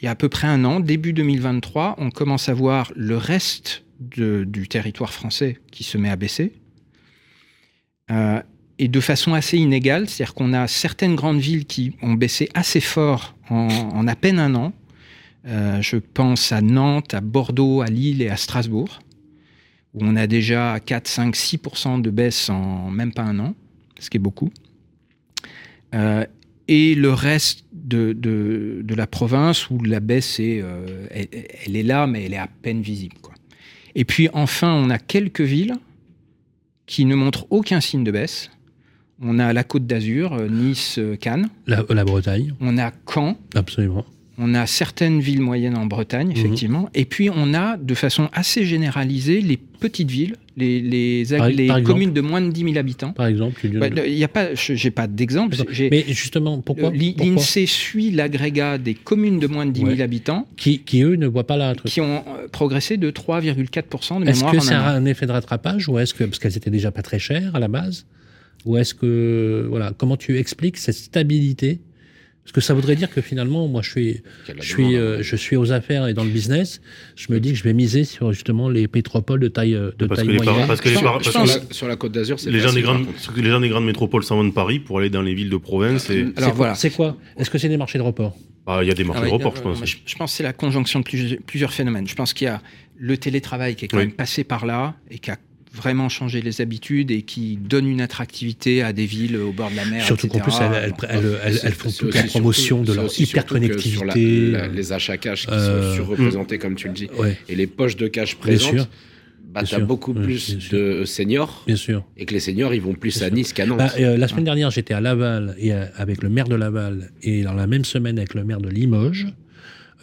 il y a à peu près un an, début 2023, on commence à voir le reste du territoire français qui se met à baisser. Euh, et de façon assez inégale, c'est-à-dire qu'on a certaines grandes villes qui ont baissé assez fort en, à peine un an. Euh, je pense à Nantes, à Bordeaux, à Lille et à Strasbourg, où on a déjà 4, 5, 6% de baisse en même pas un an, ce qui est beaucoup. Euh, et le reste de, la province où la baisse est, elle est là, mais elle est à peine visible. Quoi. Et puis enfin, on a quelques villes qui ne montrent aucun signe de baisse. On a la Côte d'Azur, euh, Nice, euh, Cannes. La, la Bretagne, On a Caen. absolument. On a certaines villes moyennes en Bretagne, effectivement. Et puis, on a, de façon assez généralisée, les petites villes, les, les, Par- les par exemple communes de moins de 10 000 habitants. Par exemple, dis- Bah, Il y a pas, je- j'ai pas d'exemple. mais justement, pourquoi, euh, pourquoi L'INSEE suit l'agrégat des communes de moins de 10 000 Ouais. habitants qui, qui, eux, ne voient pas truc qui ont euh, progressé de 3,4% de Est-ce mémoire que en c'est un an. un effet de rattrapage ou est-ce que parce qu'elles étaient déjà pas très chères à la base ou est-ce que voilà comment tu expliques cette stabilité parce que ça voudrait dire que finalement moi je suis je suis euh, je suis aux affaires et dans le business je me dis que je vais miser sur justement les métropoles de taille de Parce taille que les par- moyenne parce que les par- parce que Sur la, sur la Côte d'Azur, c'est les gens des grandes contre. parce que les gens des grandes métropoles s'en vont de Paris pour aller dans les villes de province et Alors voilà. c'est quoi est-ce que c'est des marchés de report bah, il y a des marchés Ah de report, euh, je pense. Je, je pense que c'est la conjonction de plusieurs, plusieurs phénomènes. Je pense qu'il y a le télétravail qui est quand Oui. même passé par là et qui a vraiment changé les habitudes et qui donne une attractivité à des villes au bord de la mer. surtout qu'en plus elles, elles, Bon. elles- elles- elles font toute la surtout- promotion de leur la- hyperconnectivité la- les achats cash qui euh, sont surreprésentés, comme tu le dis, ouais et les poches de cash bien sûr présentes, bah, bien t'as sûr. beaucoup Ouais, plus bien sûr. de seniors, bien sûr et que les seniors, ils vont plus Bien à. Nice qu'à Nantes. Bah, euh, la semaine dernière, j'étais à Laval et euh, avec le maire de Laval et dans la même semaine avec le maire de Limoges.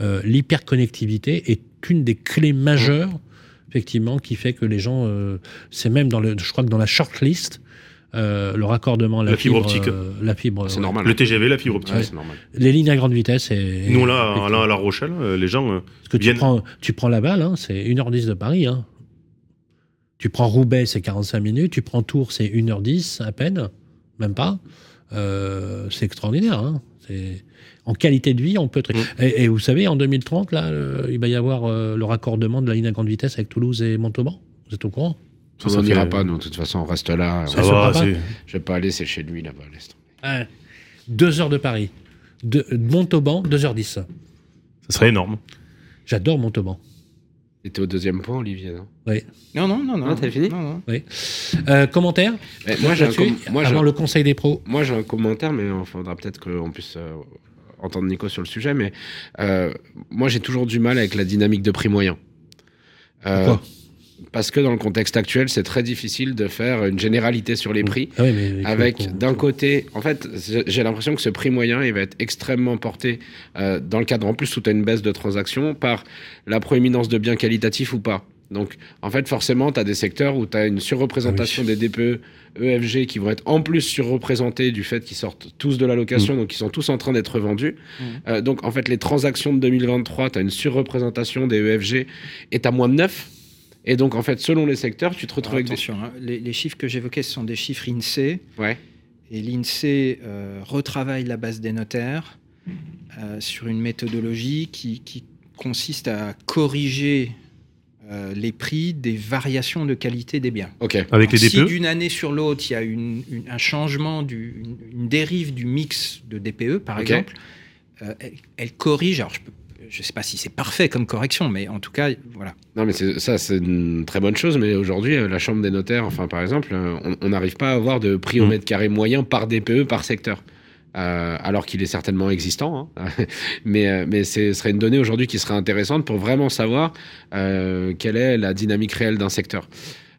Euh, L'hyperconnectivité est une des clés majeures, effectivement, qui fait que les gens, euh, c'est même dans le, je crois que dans la shortlist, euh, le raccordement, la, La fibre optique. euh, la fibre, c'est ouais. normal. Le TGV, la fibre optique. Ouais, c'est normal. les lignes à grande vitesse. Et, Nous là, là, à La Rochelle, les gens Parce que tu prends, tu prends Laval, hein, c'est 1h10 de Paris. Hein. Tu prends Roubaix, c'est 45 minutes. Tu prends Tours, c'est 1h10 à peine, même pas. Euh, c'est extraordinaire. Hein. En qualité de vie, on peut. tra- Mm. Et, et vous savez, en 2030, là, euh, il va y avoir euh, le raccordement de la ligne à grande vitesse avec Toulouse et Montauban. Vous êtes au courant? Ça, ça n'ira fait- pas, nous, de toute façon, on reste là. ça se va, pas Je vais pas aller, c'est chez lui, là-bas, laisse tomber. Ouais. Deux heures de Paris. De, de Montauban, 2h10. ça serait énorme. J'adore Montauban. T'étais au deuxième point, Olivier, non? Non, non, non, non. Ah, t'as fini? Non, non. Euh, commentaire? Moi, j'ai avant le conseil des pros. moi, j'ai un commentaire, mais il faudra peut-être qu'on puisse euh, entendre Nico sur le sujet. Mais euh, moi, j'ai toujours du mal avec la dynamique de prix moyen. Euh, Pourquoi? Parce que dans le contexte actuel, c'est très difficile de faire une généralité sur les prix. Ah oui, mais Avec d'un côté, en fait, j'ai l'impression que ce prix moyen, il va être extrêmement porté euh, dans le cadre, en plus, où tu as une baisse de transactions, par la proéminence de biens qualitatifs ou pas. Donc, en fait, forcément, tu as des secteurs où tu as une surreprésentation Ah des DPE, EFG qui vont être en plus surreprésentés du fait qu'ils sortent tous de la location, donc ils sont tous en train d'être vendus. Mhm. Euh, donc, en fait, les transactions de 2023, tu as une surreprésentation des EFG et tu as moins de 9. Et donc, en fait, selon les secteurs, tu te retrouves avec des. Attention, hein, les, les chiffres que j'évoquais, ce sont des chiffres INSEE. Ouais. Et l'INSEE euh, retravaille la base des notaires euh, sur une méthodologie qui, qui consiste à corriger euh, les prix des variations de qualité des biens. Ok. Avec les E si DPE d'une année sur l'autre, il y a une- une- un changement, du, une, une dérive du mix de DPE, par exemple, euh, elle, elle corrige. Alors, je ne sais pas si c'est parfait comme correction, mais en tout cas, voilà. Non, mais ça, c'est une très bonne chose. Mais aujourd'hui, euh, la Chambre des notaires, enfin, par exemple, euh, on- n'arrive pas à avoir de prix au Mm. mètre carré moyen par DPE, par secteur. Euh, alors qu'il est certainement existant. hein. (laughs) mais mais ce serait une donnée aujourd'hui qui serait intéressante pour vraiment savoir euh, quelle est la dynamique réelle d'un secteur.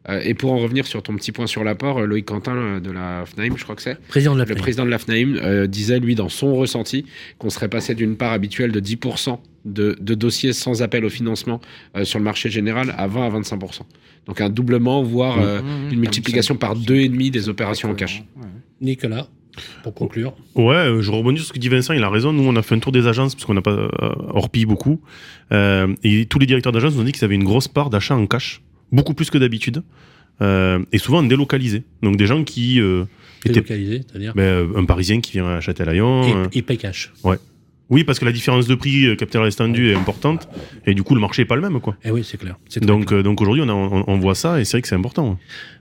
Euh, et pour en revenir sur ton petit point sur l'apport, euh, Loïc Quentin euh, de la FNAIM, je crois que c'est, Président de la le FNAIM. président de la FNAIM euh, disait, lui, dans son ressenti, qu'on serait passé d'une part habituelle de 10% de, de dossiers sans appel au financement euh, sur le marché général à 20 à 25%. Donc un doublement, voire euh, Mmh, une multiplication par deux et demi des opérations en cash. Ouais. Nicolas, pour conclure. Ouais, je rebondis sur ce que dit Vincent, il a raison. Nous, on a fait un tour des agences, parce qu'on n'a pas euh, orpillé beaucoup. Euh, et tous les directeurs d'agences nous ont dit qu'ils avaient une grosse part d'achat en cash, beaucoup plus que d'habitude. Euh, et souvent délocalisés. Donc des gens qui euh, étaient. C'est-à-dire. ben, euh, un Parisien qui vient à Châtelaillon. euh, Et, et paye cash. Oui, parce que la différence de prix capital estendu est importante. Et du coup, le marché est pas le même, quoi. Eh oui, c'est clair. Donc, clair. donc aujourd'hui, on, on voit ça et c'est vrai que c'est important.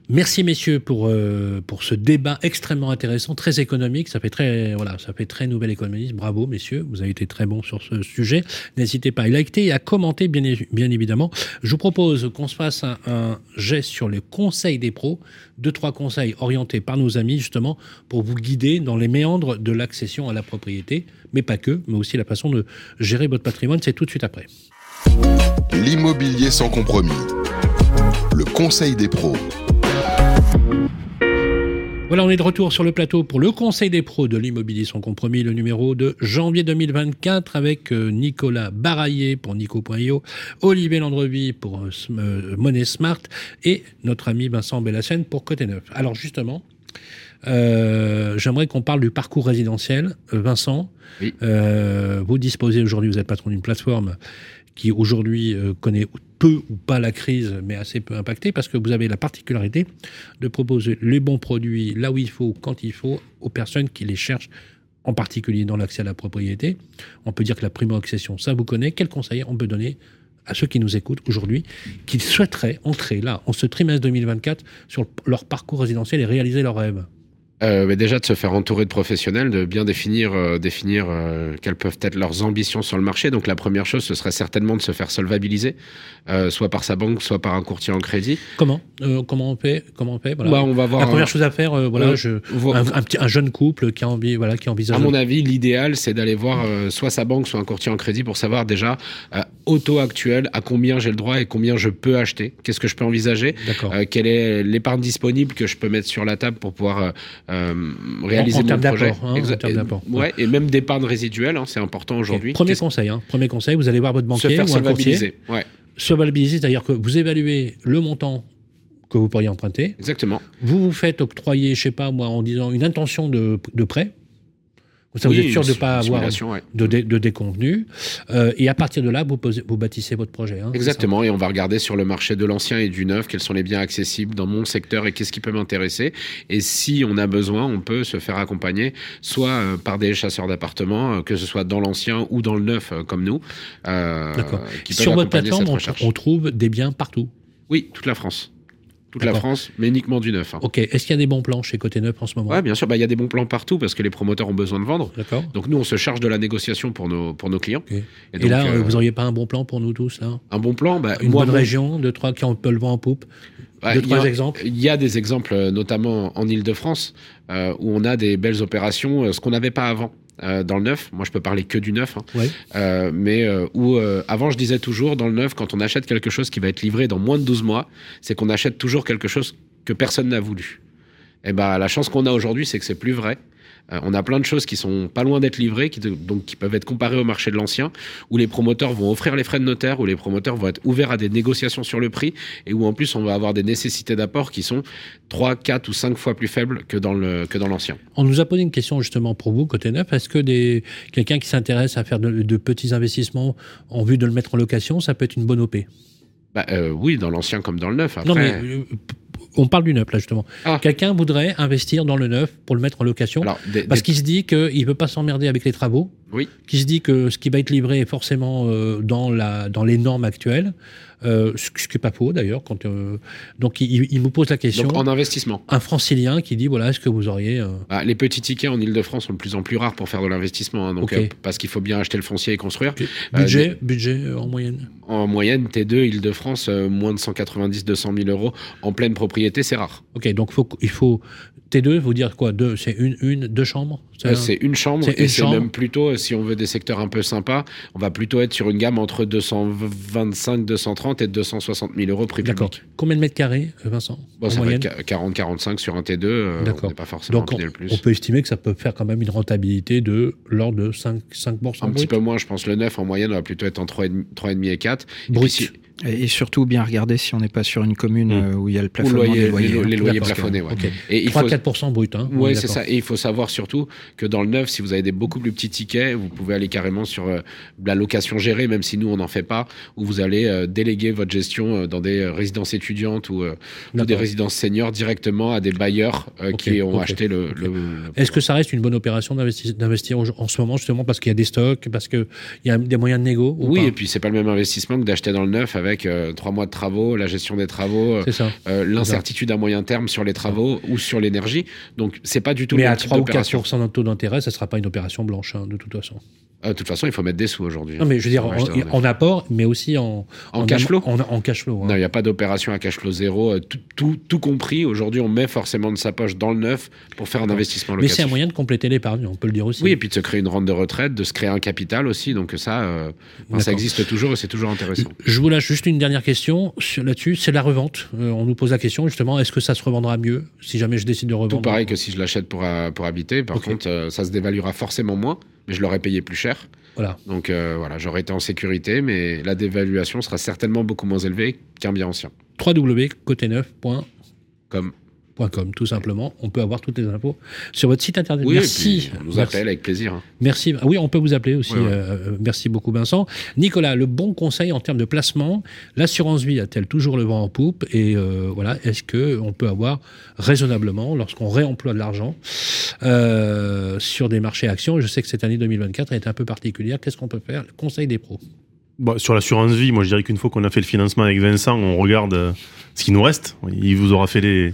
Merci messieurs pour euh, pour ce débat extrêmement intéressant, très économique. Ça fait très voilà, ça fait très nouvel économiste. Bravo messieurs, vous avez été très bons sur ce sujet. N'hésitez pas à liker et à commenter bien bien évidemment. Je vous propose qu'on se fasse un, un geste sur le conseil des pros, deux trois conseils orientés par nos amis justement pour vous guider dans les méandres de l'accession à la propriété, mais pas que, mais aussi la façon de gérer votre patrimoine. C'est tout de suite après. L'immobilier sans compromis. Le conseil des pros. Voilà, on est de retour sur le plateau pour le Conseil des pros de l'immobilier sans compromis, le numéro de janvier 2024 avec euh, Nicolas Baraillé pour Nico.io, Olivier Landrevy pour euh, euh, Money Smart et notre ami Vincent Bellassène pour Côté Neuf. Alors justement, euh, j'aimerais qu'on parle du parcours résidentiel. Vincent, Oui. euh, vous disposez aujourd'hui, vous êtes patron d'une plateforme qui aujourd'hui euh, connaît peu ou pas la crise, mais assez peu impactée, parce que vous avez la particularité de proposer les bons produits là où il faut, quand il faut, aux personnes qui les cherchent, en particulier dans l'accès à la propriété. On peut dire que la primo-accession, ça vous connaît. Quel conseil on peut donner à ceux qui nous écoutent aujourd'hui, qui souhaiteraient entrer là, en ce trimestre 2024, sur leur parcours résidentiel et réaliser leurs rêves? Euh, mais déjà de se faire entourer de professionnels, de bien définir, euh, définir euh, quelles peuvent être leurs ambitions sur le marché. Donc la première chose, ce serait certainement de se faire solvabiliser, soit par sa banque, soit par un courtier en crédit. Comment Comment on fait Comment on fait voilà. Bah, on va voir. La première chose à faire, voilà, je, un, un petit, un jeune couple qui, a envie, voilà, qui envisage. À mon avis, l'idéal, c'est d'aller voir soit sa banque, soit un courtier en crédit pour savoir déjà au taux actuel à combien j'ai le droit et combien je peux acheter. Qu'est-ce que je peux envisager? Quelle est l'épargne disponible que je peux mettre sur la table pour pouvoir réaliser En- en mon termes projet hein, d'apport. Ouais, et même d'épargne résiduelle, hein, c'est important aujourd'hui. Premier conseil, hein, premier conseil, vous allez voir votre banquier ou un courtier. Ouais, Solvabiliser, c'est-à-dire que vous évaluez le montant que vous pourriez emprunter, exactement. vous vous faites octroyer, je sais pas moi, en disant une intention de, de prêt. Comme ça, Oui, vous êtes sûr de ne pas avoir ouais. de, dé- de déconvenus. Euh, et à partir de là, vous, posez- vous bâtissez votre projet. hein, Exactement, et on va regarder sur le marché de l'ancien et du neuf quels sont les biens accessibles dans mon secteur et qu'est-ce qui peut m'intéresser. Et si on a besoin, on peut se faire accompagner soit euh, par des chasseurs d'appartements, euh, que ce soit dans l'ancien ou dans le neuf, comme nous. euh, D'accord. Sur votre plateforme, on trouve des biens partout. Oui, toute la France. Toute la. France, mais uniquement du neuf. hein. Ok. Est-ce qu'il y a des bons plans chez Côté Neuf en ce moment? Ouais, bien sûr, bah, il y a des bons plans partout parce que les promoteurs ont besoin de vendre. D'accord. Donc nous, on se charge de la négociation pour nos, pour nos clients. Et, donc, là, euh, vous n'auriez pas un bon plan pour nous tous là? Un bon plan, bah, Une moi, bonne région, deux, trois qui ont le vent en poupe? Ouais, Deux, il y a- exemples? Il y a des exemples, euh, notamment en Ile-de-France, euh, où on a des belles opérations, ce qu'on n'avait pas avant. Euh, dans le neuf, moi je peux parler que du neuf, hein. Ouais. Euh, mais euh, où avant je disais toujours dans le neuf, quand on achète quelque chose qui va être livré dans moins de 12 mois, c'est qu'on achète toujours quelque chose que personne n'a voulu. Et ben la chance qu'on a aujourd'hui, c'est que c'est plus vrai. Euh, on a plein de choses qui sont pas loin d'être livrées, qui, de- donc qui peuvent être comparées au marché de l'ancien, où les promoteurs vont offrir les frais de notaire, où les promoteurs vont être ouverts à des négociations sur le prix, et où en plus on va avoir des nécessités d'apport qui sont 3, 4 ou 5 fois plus faibles que dans le que dans l'ancien. On nous a posé une question justement pour vous, côté neuf. Est-ce que quelqu'un qui s'intéresse à faire de, de petits investissements en vue de le mettre en location, ça peut être une bonne OP Bah, euh, oui, dans l'ancien comme dans le neuf. Après, Non, mais euh, on parle du neuf là justement. Ah. Quelqu'un voudrait investir dans le neuf pour le mettre en location alors, des- parce des- qu'il se dit qu'il ne veut pas s'emmerder avec les travaux, oui. qu'il se dit que ce qui va être livré est forcément euh, dans, la, dans les normes actuelles, euh, ce qui n'est pas faux d'ailleurs. Quand, euh, donc il, il me pose la question. Donc en investissement. Un francilien qui dit voilà, est-ce que vous auriez. euh, Bah, les petits tickets en Ile-de-France sont de plus en plus rares pour faire de l'investissement, hein, donc euh, parce qu'il faut bien acheter le foncier et construire. Budget, budget en moyenne En moyenne, T2 Île-de-France, euh, moins de 190-200 000 euros en pleine propriété, c'est rare. Ok, donc faut, il faut T2, vous dire quoi? Deux, C'est une, une, deux chambres? C'est un- c'est une chambre c'est et c'est même plutôt, si on veut des secteurs un peu sympas, on va plutôt être sur une gamme entre 225, 230 et 260 000 euros prix D'accord. Combien de mètres carrés, euh, Vincent Bon, en ça va moyenne être 40-45 sur un T2, euh, on D'accord. n'est pas forcément Donc, on, le plus. on peut estimer que ça peut faire quand même une rentabilité de l'ordre de 5, 5% Un brut. petit peu moins, je pense. Le 9 en moyenne, on va plutôt être entre 3,5 3,5 et 4. Et Brut. puis si- Et, et surtout bien regarder si on n'est pas sur une commune Mm. euh, où il y a le plafonnement loyer- des loyers. les, les loyers plafonnés, ouais. Ok. Et il faut, 3-4% brut. Hein, est c'est ça. Et il faut savoir surtout que dans le neuf, si vous avez des beaucoup plus petits tickets, vous pouvez aller carrément sur euh, la location gérée, même si nous on n'en fait pas, où vous allez euh, déléguer votre gestion euh, dans des résidences étudiantes ou, euh, ou des résidences seniors directement à des bailleurs euh, qui ont acheté le. ok. le- le- Est-ce que ça reste une bonne opération d'investi- d'investir en ce moment, justement, parce qu'il y a des stocks, parce qu'il y a des moyens de négo ou Oui, pas? et puis c'est pas le même investissement que d'acheter dans le neuf avec euh, trois mois de travaux, la gestion des travaux, euh, euh, l'incertitude à moyen terme sur les travaux ou sur l'énergie. Donc c'est pas du tout Mais le à même type 3 ou d'opération. 4% de taux d'intérêt, ça sera pas une opération blanche, hein, de toute façon. Euh, De toute façon, il faut mettre des sous aujourd'hui. Non, mais je veux dire, en, apport, mais aussi en, En cash flow En, cash flow. hein. Non, il n'y a pas d'opération à cash flow zéro. Tout, tout, tout compris, aujourd'hui, on met forcément de sa poche dans le neuf pour faire un investissement mais locatif. c'est un moyen de compléter l'épargne, on peut le dire aussi. Oui, et puis de se créer une rente de retraite, de se créer un capital aussi. Donc ça, euh, ça existe toujours et c'est toujours intéressant. Je vous lâche juste une dernière question là-dessus, c'est la revente. Euh, on nous pose la question justement, est-ce que ça se revendra mieux si jamais je décide de revendre? Tout pareil que si je l'achète pour, euh, pour habiter. Par contre, euh, ça se dévaluera forcément moins, mais je l'aurais payé plus cher. Voilà. Donc euh, voilà, j'aurais été en sécurité, mais la dévaluation sera certainement beaucoup moins élevée qu'un bien ancien. www.coteneuf.com Comme tout simplement. On peut avoir toutes les infos sur votre site internet. oui, merci. et puis on nous Merci. appelle avec plaisir. hein. Merci. Ah oui, on peut vous appeler aussi. Euh, merci beaucoup, Vincent. Nicolas, le bon conseil en termes de placement, l'assurance vie a-t-elle toujours le vent en poupe? Et euh, voilà, est-ce que on peut avoir raisonnablement, lorsqu'on réemploie de l'argent euh, sur des marchés actions? Je sais que cette année 2024 a été un peu particulière. Qu'est-ce qu'on peut faire? Le conseil des pros. Bon, sur l'assurance vie, moi je dirais qu'une fois qu'on a fait le financement avec Vincent, on regarde euh, ce qui nous reste. Il vous aura fait les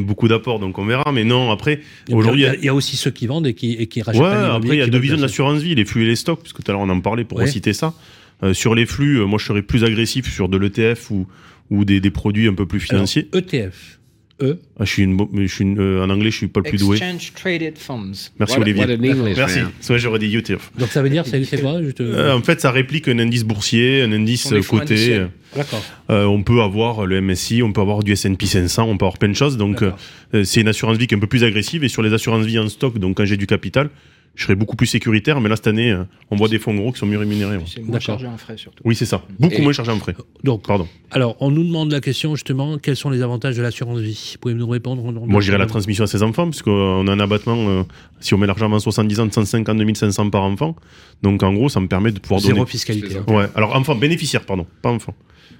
beaucoup d'apports, donc on verra. Mais non, après, aujourd'hui, il y, a- il y a aussi ceux qui vendent et qui, et qui rachètent. Ouais, après, il y a deux visions de l'assurance vie, les flux et les stocks, puisque tout à l'heure on en parlait pour Ouais. citer ça. Euh, sur les flux, euh, moi je serais plus agressif sur de l'ETF ou, ou des, des produits un peu plus Alors, financiers. ETF. E. Ah, je suis une, bo- mais je suis une- euh, en anglais, je suis pas le plus doué. Exchange Traded Funds. Merci What- Olivier. what an English, Merci. vrai, j'aurais dit ETF. Donc ça veut dire, c'est c'est quoi juste, Euh, en fait, ça réplique un indice boursier, un indice euh, coté. D'accord. Euh, on peut avoir le MSI, on peut avoir du S&P 500, on peut avoir plein de choses. Donc, euh, c'est une assurance vie qui est un peu plus agressive. Et sur les assurances vie en stock, donc quand j'ai du capital, je serais beaucoup plus sécuritaire. Mais là, cette année, euh, on voit des fonds gros qui sont mieux rémunérés. C'est moins D'accord. chargé en frais surtout. Oui, c'est ça. Beaucoup Et- moins chargé en frais. Donc, Pardon. alors, on nous demande la question justement, quels sont les avantages de l'assurance vie? Vous pouvez nous répondre On- on- Moi, j'irais la transmission à ses enfants, puisqu'on a un abattement, euh, si on met l'argent avant 70 ans, de 152 500 par enfant. Donc, en gros, ça me permet de pouvoir Zéro donner. fiscalité. hein. Ouais, alors enfant, bénéficiaire, pardon, pas enfant.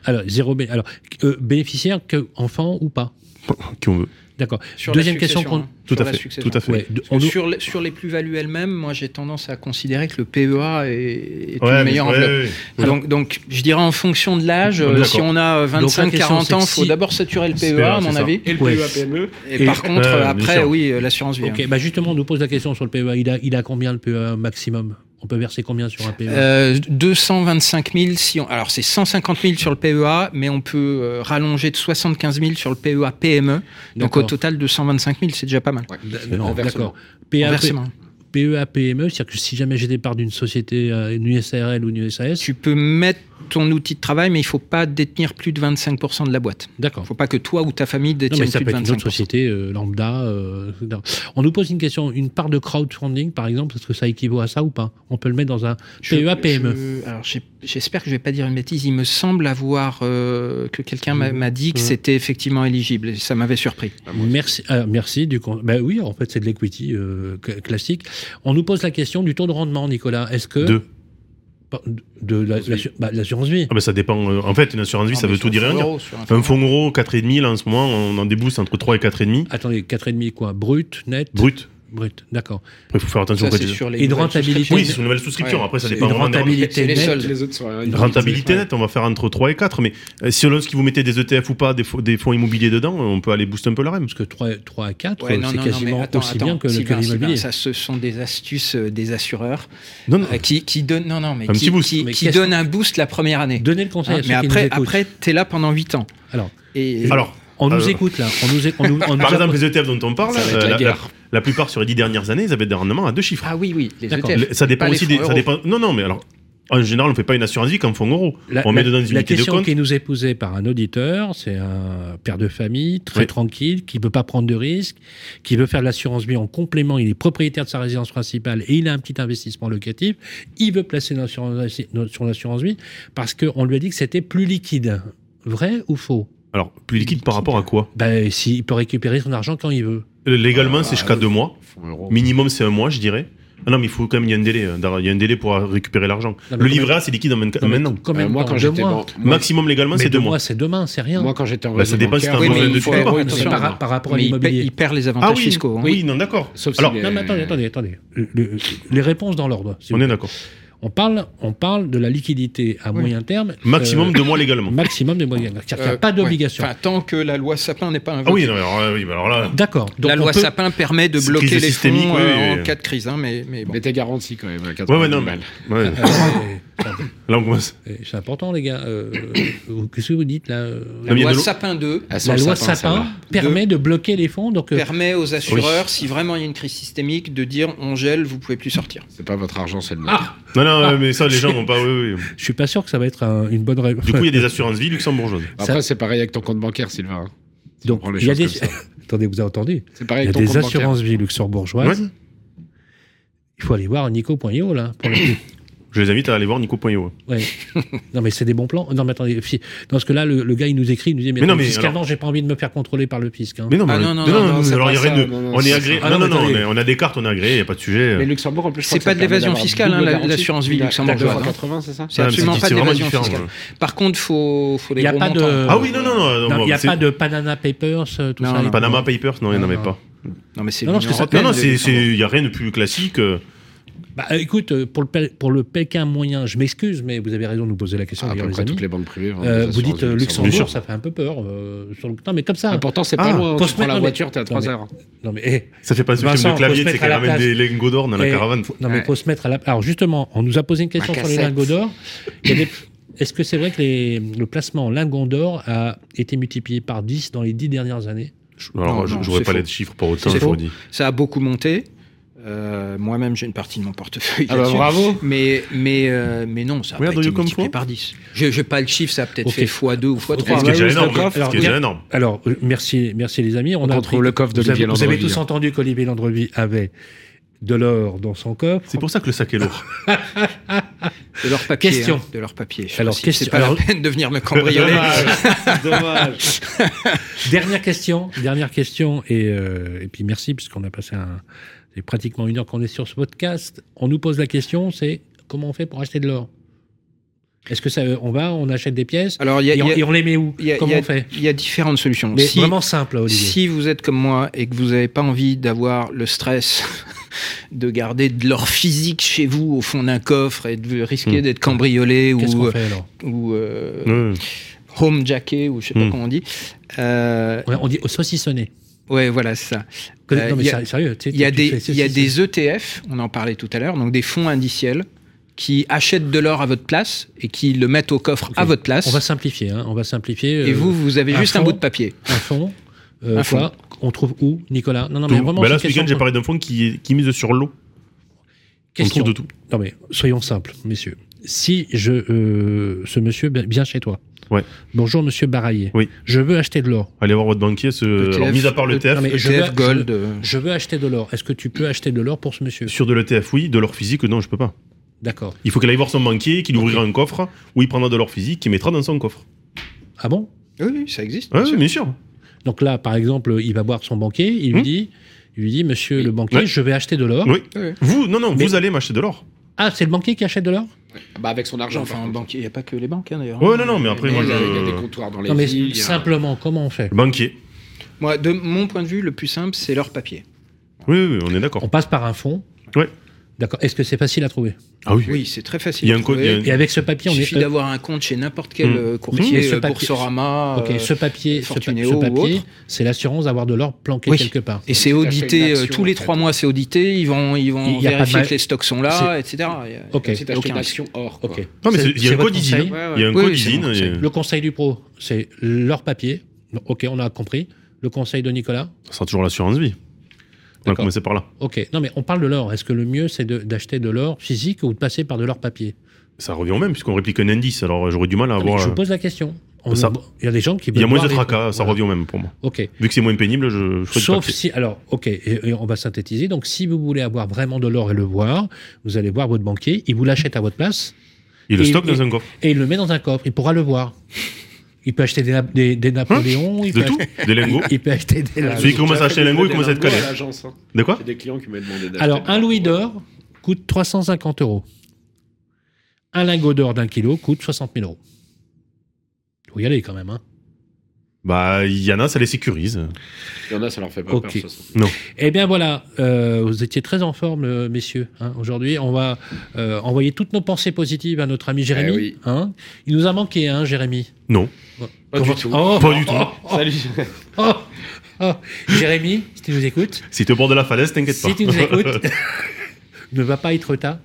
Alors, zéro bé- alors euh, bénéficiaire que enfant ou pas? Qui on veut. D'accord. Deuxième question hein, Tout sur à fait. Tout à fait. Ouais, on sur, les, sur les plus-values elles-mêmes, moi j'ai tendance à considérer que le PEA est, est Ouais, une meilleure ouais, enveloppe. ouais, ouais. Donc, donc, je dirais en fonction de l'âge, euh, si on a euh, Donc, la 25-40 question, ans, il faut si- d'abord saturer le PEA, à mon ça. avis. Et le. PEA PME Et, Et- par contre, euh, après, oui, euh, l'assurance vie. Ok, hein. bah justement, on nous pose la question sur le PEA. Il a, il a combien le PEA maximum? On peut verser combien sur un PEA Euh, 225 000 si on... Alors c'est 150 000 sur le PEA, mais on peut euh, rallonger de 75 000 sur le PEA PME. Donc au total 225 000, c'est déjà pas mal. Ouais. Versement. D'accord. PEA, Inversement. PEA, PME, c'est-à-dire que si jamais j'ai des parts d'une société, euh, une USRL ou une SAS, Tu peux mettre ton outil de travail, mais il faut pas détenir plus de 25% de la boîte. d'accord. Il faut pas que toi ou ta famille Non, détienne mais ça plus peut de être une autre 25%. société euh, lambda. euh, on nous pose une question. Une part de crowdfunding, par exemple, est-ce que ça équivaut à ça ou pas? On peut le mettre dans un PEA, PME. je- alors j'ai- j'espère que je vais pas dire une bêtise. Il me semble avoir euh, que quelqu'un m'a dit que Mhm. c'était effectivement éligible. Et ça m'avait surpris. Merci, ah, merci du con- Ben oui, en fait, c'est de l'equity euh, cl- classique. On nous pose la question du taux de rendement, Nicolas. Est-ce que Deux. De, la- bah, l'assurance vie Ah, ben, ça dépend. euh, En fait, une assurance vie, Ah, ça veut tout dire et un euro, un Un fonds gros, 4,5, là, en ce moment, on en débousse entre 3 et 4,5. Attendez, 4,5 quoi Brut, net? Brut. Brut, d'accord. Après, il faut faire attention Ça, sur les Et une nouvelles rentabilité. Oui, c'est une nouvelle souscription. Ouais. Après, ça dépend vraiment des rentabilité C'est les nette. soldes. Les autres sont une Rentabilité nette, on va faire entre 3 et 4, mais euh, selon ce que vous mettez des ETF ou pas, des, fo- des fonds immobiliers dedans, on peut aller booster un peu la REM. Parce que 3, 3 à 4, Ouais, non, c'est quasiment mais attends, aussi attends, bien que, le- que Sylvain, l'immobilier. Sylvain, ça, ce sont des astuces euh, des assureurs Non, non. euh, qui, qui donnent, non, non, mais Un qui, petit boost. qui, Mais qui donnent un boost la première année. Donnez le conseil Hein, mais après, après, t'es là pendant 8 ans. Alors, Alors, on nous euh, écoute là. On nous, on nous- on nous (laughs) par a- exemple, les ETF dont on parle, la la, plupart sur les dix dernières années, ils avaient des rendements à deux chiffres. Ah oui, oui, les. ETF. Le- ça dépend aussi fonds des. Ça euros. dépend, non, non, mais alors. En général, on ne fait pas une assurance vie comme fonds euros. La, on met la- dedans des la unités de question compte. qui nous est posée par un auditeur, c'est un père de famille très Oui. tranquille, qui ne peut pas prendre de risques, qui veut faire de l'assurance vie en complément. Il est propriétaire de sa résidence principale et il a un petit investissement locatif. Il veut placer dans sur l'assurance vie parce qu'on lui a dit que c'était plus liquide. Vrai ou faux? Alors, plus liquide par rapport à quoi? Ben, S'il peut récupérer son argent quand il veut. Légalement, c'est Ah, jusqu'à le- deux mois. Minimum, c'est un mois, je dirais. Ah non, mais il faut quand même, il y a un délai. euh, Il y a un délai pour récupérer l'argent. Le livret A, c'est liquide en 24 Non, mais maintenant. Euh, moi, temps quand Deux j'étais ban- Maximum légalement, c'est deux mois. mois, c'est demain, c'est rien. Moi, quand j'étais en Bah, ça dépend si t'as un oui, besoin de il faut mais assurance. par, par rapport à Mais il, l'immobilier. il perd les avantages Ah oui, fiscaux. hein. oui, non, d'accord. Sauf si Alors, les- Non, mais attendez, attendez, attendez. Le- le- les réponses dans l'ordre. on est d'accord. On parle, on parle de la liquidité à Oui. moyen terme. Maximum euh, deux mois légalement. Maximum de moyens. C'est-à-dire qu'il n'y a Euh, pas ouais. d'obligation. Enfin, tant que la loi Sapin n'est pas Ah invoquée. oui, non, alors, euh, oui, mais alors là. D'accord. La loi peut- Sapin permet de bloquer les fonds oui, euh, oui. en cas de crise, hein, mais, mais bon. Mais t'es garanti quand même à Ouais, 80 ouais, non, 000 mais. (laughs) (coughs) euh, c'est important, les gars. Euh, (coughs) Qu'est-ce que vous dites là euh, La loi Sapin 2 Ah, sans La loi sapin, permet de bloquer les fonds. Donc, euh, permet aux assureurs, si vraiment il y a une crise systémique, de dire on gèle, vous pouvez plus sortir. C'est pas votre argent, c'est le nôtre. Ah Non, non, ouais, mais ça, les gens vont pas. Oui, oui. je suis pas sûr que ça va être un- une bonne règle. Du coup, il y a des (laughs) assurances vie luxembourgeoises. Après, c'est pareil avec ton compte bancaire, Sylvain. hein. Si Donc, il y a des. (laughs) Attendez, vous avez entendu? C'est pareil Il y a des assurances vie luxembourgeoises. Il faut aller voir nico.io là. Pour le coup. Je les invite à aller voir Nico.io. Ouais. (laughs) non mais c'est des bons plans. Non mais attendez, fi- dans ce que là le, le gars il nous écrit, il nous dit mais, Mais non, mais fiscalement alors- j'ai pas envie de me faire contrôler par le fisc. hein. Mais non, mais Ah on- non, non, non, alors il y a rien de. On est agréé. Ah Non, non, non, on est- on a des cartes, on est agréé, il n'y a pas de sujet. Mais Luxembourg, en plus, C'est pas de l'évasion fiscale, hein, l'assurance vie luxembourgeoise, hein. 280, c'est ça C'est absolument pas de vraiment l'évasion différent, fiscale. Par contre, faut, faut les gros montants. Ah oui, non, non, non. Il n'y a pas de Panama Papers, euh, tout Non, ça. Panama Papers, non, il n'y en avait pas. Non, mais c'est Non, non, parce il n'y a rien de plus classique. Bah, euh, écoute, euh, pour le, pour le Pékin moyen, je m'excuse, mais vous avez raison de nous poser la question, Ah, À d'ailleurs, peu les près amis. toutes les banques privées. Euh, vous dites euh, Luxembourg, ça fait un peu peur. euh, sur le... Non, mais comme ça. Ah, pourtant, c'est Ah, pas loin. faut Tu se prends la mais- voiture, t'es à 3 non, mais- heures. Non, mais, eh, Ça fait pas un film de clavier, c'est qu'elle ramène des lingots d'or dans la eh, caravane. non, mais faut se mettre à la. Alors justement, on nous a posé une question sur les lingots d'or. Est-ce que c'est vrai que les- le placement en lingots d'or a été multiplié par 10 dans les 10 dernières années? Alors, Non, je n'aurais pas faux. les chiffres pour autant, je vous dis. Ça a beaucoup monté. Euh, Moi-même, j'ai une partie de mon portefeuille. Ah bah bravo. Mais, mais, euh, mais non, ça a Where pas été multiplié par 10. Je n'ai pas le chiffre, ça a peut-être Ok. fait x2 ou x3. Ok. Ce qui est déjà énorme. est Alors, déjà énorme. Alors, euh, merci, merci les amis. On, On a retrouve le coffre vous avez, d'Olivier vous avez Landrevi. tous entendu qu'Olivier Landrevi avait de l'or dans son coffre. C'est pour ça que le sac est lourd. (laughs) De leur papier. Question. hein, de leur papier. Je Alors, question- C'est pas alors- la peine de venir me (laughs) cambrioler. Dommage. (laughs) Dernière question, dernière question, et, euh, et puis merci, puisqu'on a passé un. C'est pratiquement une heure qu'on est sur ce podcast. On nous pose la question c'est comment on fait pour acheter de l'or? Est-ce que ça, on va, on achète des pièces Alors, il y a, et, on, y a- et on les met où? il y a- Comment y on fait? il y a différentes solutions. Mais Si- vraiment simple, Olivier. Si vous êtes comme moi et que vous n'avez pas envie d'avoir le stress (laughs) de garder de l'or physique chez vous au fond d'un coffre et de risquer Hmm. d'être cambriolé ou, qu'on fait alors? ou euh, Ouais. home jacké ou je sais pas Hmm. comment on dit. Euh, Ouais, On dit au saucissonné. Ouais, voilà, c'est ça. Que- Euh, non, mais il y a- ser- sérieux. Il y a des, fais il y a saucisser. des ETF, on en parlait tout à l'heure, donc des fonds indiciels qui achètent de l'or à votre place et qui le mettent au coffre à votre place. On va simplifier. hein, On va simplifier. et euh, vous, vous avez un juste un fonds. bout de papier. un fond. euh, Un quoi On trouve où, Nicolas Non, non, mais vraiment. Bah là, ce week-end, j'ai parlé d'un fonds qui, qui mise sur l'eau. On question. trouve de tout. Non mais soyons simples, messieurs. Si je, euh, ce monsieur bien- vient chez toi. Ouais. Bonjour Monsieur Baraillé. Oui. Je veux acheter de l'or. Allez voir votre banquier. Ce... ETF, Alors, mis à part le- l'ETF, je veux- Gold. euh, Je veux acheter de l'or. Est-ce que tu peux acheter de l'or pour ce monsieur? Sur de l'ETF, oui. De l'or physique, non, je peux pas. D'accord. Il faut qu'il aille voir son banquier, qu'il ouvrira un coffre, où il prendra de l'or physique, qu'il mettra dans son coffre. Ah bon? Oui, oui, ça existe. Bien sûr. bien sûr. Donc là, par exemple, il va voir son banquier. Il lui Hmm. dit, il lui dit, Monsieur le banquier, Ouais. je vais acheter de l'or. Oui. Ouais. Vous, non, non, Mais- vous allez m'acheter de l'or. Ah, c'est le banquier qui achète de l'or Bah, avec son argent. Enfin, un banquier, il n'y a pas que les banques hein, d'ailleurs. Ouais, non, non, mais après, moi, il y a- je. il y a des comptoirs dans les Non mais villes. simplement, comment on fait Le banquier. Moi, de mon point de vue, le plus simple, c'est leur papier. Oui, oui, oui, on est d'accord. On passe par un fonds. Ouais. D'accord. Est-ce que c'est facile à trouver? Ah oui. Oui, c'est très facile. Il y a un code- il Et avec ce papier, Il on est. suffit euh, d'avoir un compte chez n'importe quel Mmh. euh, Mmh. courtier, Ce euh, papier- Boursorama. Ok, euh, ce papier, ce, pa- Fortunéo ce ou papier, autre. c'est l'assurance d'avoir de l'or planqué Oui. quelque part. Et c'est audité, euh, action, tous les trois mois c'est audité, ils vont, ils vont Il vérifier mal- que les stocks sont là, etc. Il y a- Ok. Comme si t'achetais aucun une risque. action or. Ok. Non, mais C'est- c'est- il y c'est a un code ISIN. Il y a un code c'est ISIN. c'est- Le conseil du pro, c'est leur papier. Ok, on a compris. Le conseil de Nicolas? Ça sera toujours l'assurance vie. On a D'accord. commencé par là. Ok. Non, mais on parle de l'or. Est-ce que le mieux, c'est d'acheter de, l'or physique ou de passer par de l'or papier? Ça revient au même, puisqu'on réplique un indice. Alors j'aurais du mal à Non, avoir. Je euh, vous pose la question. Il y a des gens qui. Il y a moins de tracas, ça Voilà. revient au même pour moi. Ok. Vu que c'est moins pénible, je, je ferai Sauf si, alors, ok, et, et on va synthétiser. Donc, si vous voulez avoir vraiment de l'or et le voir, vous allez voir votre banquier, il vous l'achète à votre place Il le stocke dans un coffre. et il le met dans un coffre. Il pourra le voir. Il peut acheter des, des, des Napoléons. il, De peut tout acheter, Des lingots. (laughs) il peut acheter des. Celui qui commence à acheter un lingot, il commence à être l'agence. Hein. De quoi J'ai des clients qui m'ont demandé d'acheter. Alors, un louis d'or coûte 350 euros. Un lingot d'or d'un kilo coûte 60 000 euros. Il faut y aller quand même. Hein. Bah, il y en a, ça les sécurise. Il y en a, ça leur fait pas Ok. peur. de toute façon. Eh bien voilà, euh, vous étiez très en forme, euh, messieurs. hein. Aujourd'hui, on va euh, envoyer toutes nos pensées positives à notre ami Jérémy. Eh oui. hein. Il nous a manqué, hein, Jérémy. Non. Pas Comment- du tout. Oh, Pas du tout. oh, Salut. oh, oh. Jérémy, si tu nous écoutes, Si t'es au bord de la falaise, t'inquiète pas. si tu nous écoutes, (laughs) ne va pas être tard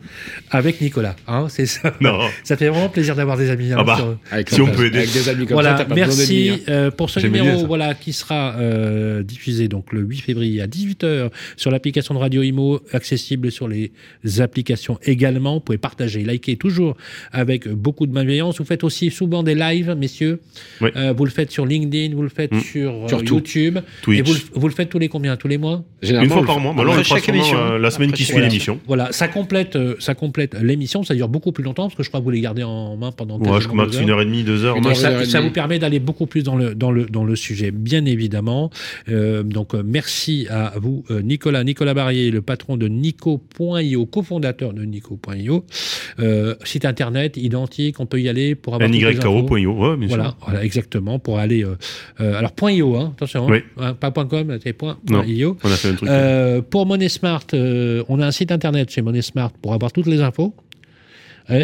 avec Nicolas. hein, c'est ça. non. (laughs) Ça fait vraiment plaisir d'avoir des amis. hein, Ah bah. sur- Avec Si on peut aider. Avec des amis comme Voilà, pas merci hein. euh, pour ce numéro ça. voilà, qui sera euh, diffusé donc le 8 février à 18h sur l'application de Radio Imo, accessible sur les applications également. Vous pouvez partager, liker toujours avec beaucoup de bienveillance. Vous faites aussi souvent des lives, messieurs. Oui. Euh, vous le faites sur LinkedIn, vous le faites Mm. sur, Sur. YouTube. Twitch. Et vous, le- vous le faites tous les combien? Tous les mois? Une fois par mois. Bah, chaque émission. euh, la semaine Après qui suit l'émission. Voilà, ça complète, euh, ça complète l'émission. Ça dure beaucoup plus longtemps parce que je crois que vous les gardez en main pendant Ouais, je heures. une heure et demie, deux heures. Heure, Ça, heure ça vous permet d'aller beaucoup plus dans le, dans le, dans le sujet, bien évidemment. Euh, donc, euh, merci à vous, euh, Nicolas. Nicolas Barrier, le patron de Nico.io, cofondateur de Nico.io. Euh, site internet identique, on peut y aller pour avoir. NYKO.io, ouais, bien Voilà, sûr. voilà, exactement, pour aller... euh, alors, .io, hein, attention, Oui. hein, pas point .com, c'est .io. On a fait un truc. Pour Money Smart, on a un site internet chez Money Smart pour avoir toutes les infos.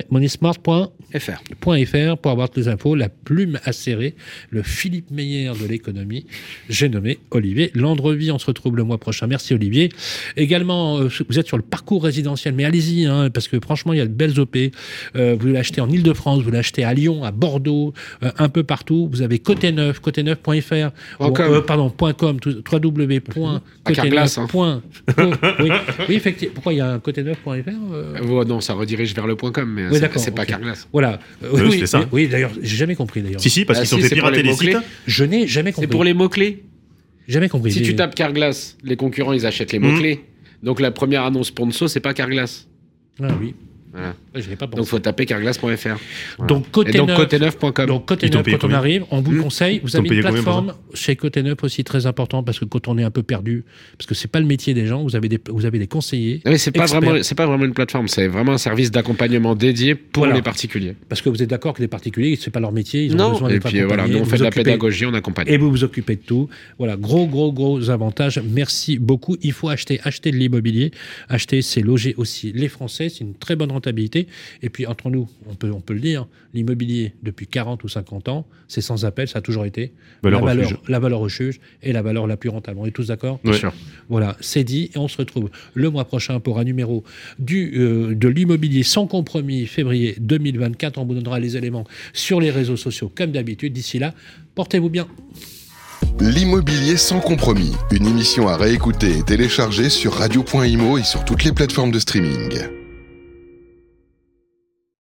Moneysmart.fr FR. pour avoir toutes les infos, la plume acérée, le Philippe Meyer de l'économie. J'ai nommé Olivier Landrevi. On se retrouve le mois prochain. Merci Olivier. Également, euh, vous êtes sur le parcours résidentiel, mais allez-y, hein, parce que franchement, il y a de belles OP. Euh, vous l'achetez en Ile-de-France, vous l'achetez à Lyon, à Bordeaux, euh, un peu partout. Vous avez côté neuf, côté neuf.fr, Point com. euh, pardon, point .com, Carglass, hein. www.côté9. oui, oui, effectivement. Pourquoi il y a un côté neuf.fr ouais, non, ça redirige vers le point mais Oui, c'est- c'est pas ok. Carglass. Voilà. Euh, Oui, oui, ça. d'ailleurs, j'ai jamais compris d'ailleurs. Si, si, parce Ah, qu'ils ont si, fait c'est pour pirater les les sites. mots-clés. Je n'ai jamais C'est compris. pour les mots-clés. Jamais compris. Si tu tapes Carglass, les concurrents, ils achètent les mots-clés. Donc la première annonce sponsor, c'est pas Carglass. Ah oui. Voilà. Pas Donc faut taper carglass.fr. Voilà. Donc côté Et donc neuf. côté9.com. Donc côté neuf, quand on arrive, on vous Hmm. conseille. Vous avez une plateforme chez côté neuf aussi très important parce que quand on est un peu perdu, parce que c'est pas le métier des gens, vous avez des, vous avez des conseillers Non, mais c'est pas vraiment, c'est pas vraiment une plateforme, c'est vraiment un service d'accompagnement dédié pour Voilà. les particuliers. parce que vous êtes d'accord que les particuliers, c'est pas leur métier, ils ont Non. besoin Et d'être puis voilà, nous on fait de la pédagogie, on accompagne. Et vous vous occupez de tout. Voilà, gros, gros, gros avantages. Merci beaucoup. Il faut acheter, acheter de l'immobilier. Acheter, c'est loger aussi les Français. C'est une très bonne rentabilité. Et puis, entre nous, on peut, on peut le dire, l'immobilier, depuis 40 ou 50 ans, c'est sans appel, ça a toujours été. Valeur la, valeur, la valeur refuge et la valeur la plus rentable. On est tous d'accord sûr. Voilà, c'est dit. Et on se retrouve le mois prochain pour un numéro du, euh, de l'immobilier sans compromis, février 2024. On vous donnera les éléments sur les réseaux sociaux, comme d'habitude. D'ici là, portez-vous bien. L'immobilier sans compromis, une émission à réécouter et télécharger sur radio.imo et sur toutes les plateformes de streaming.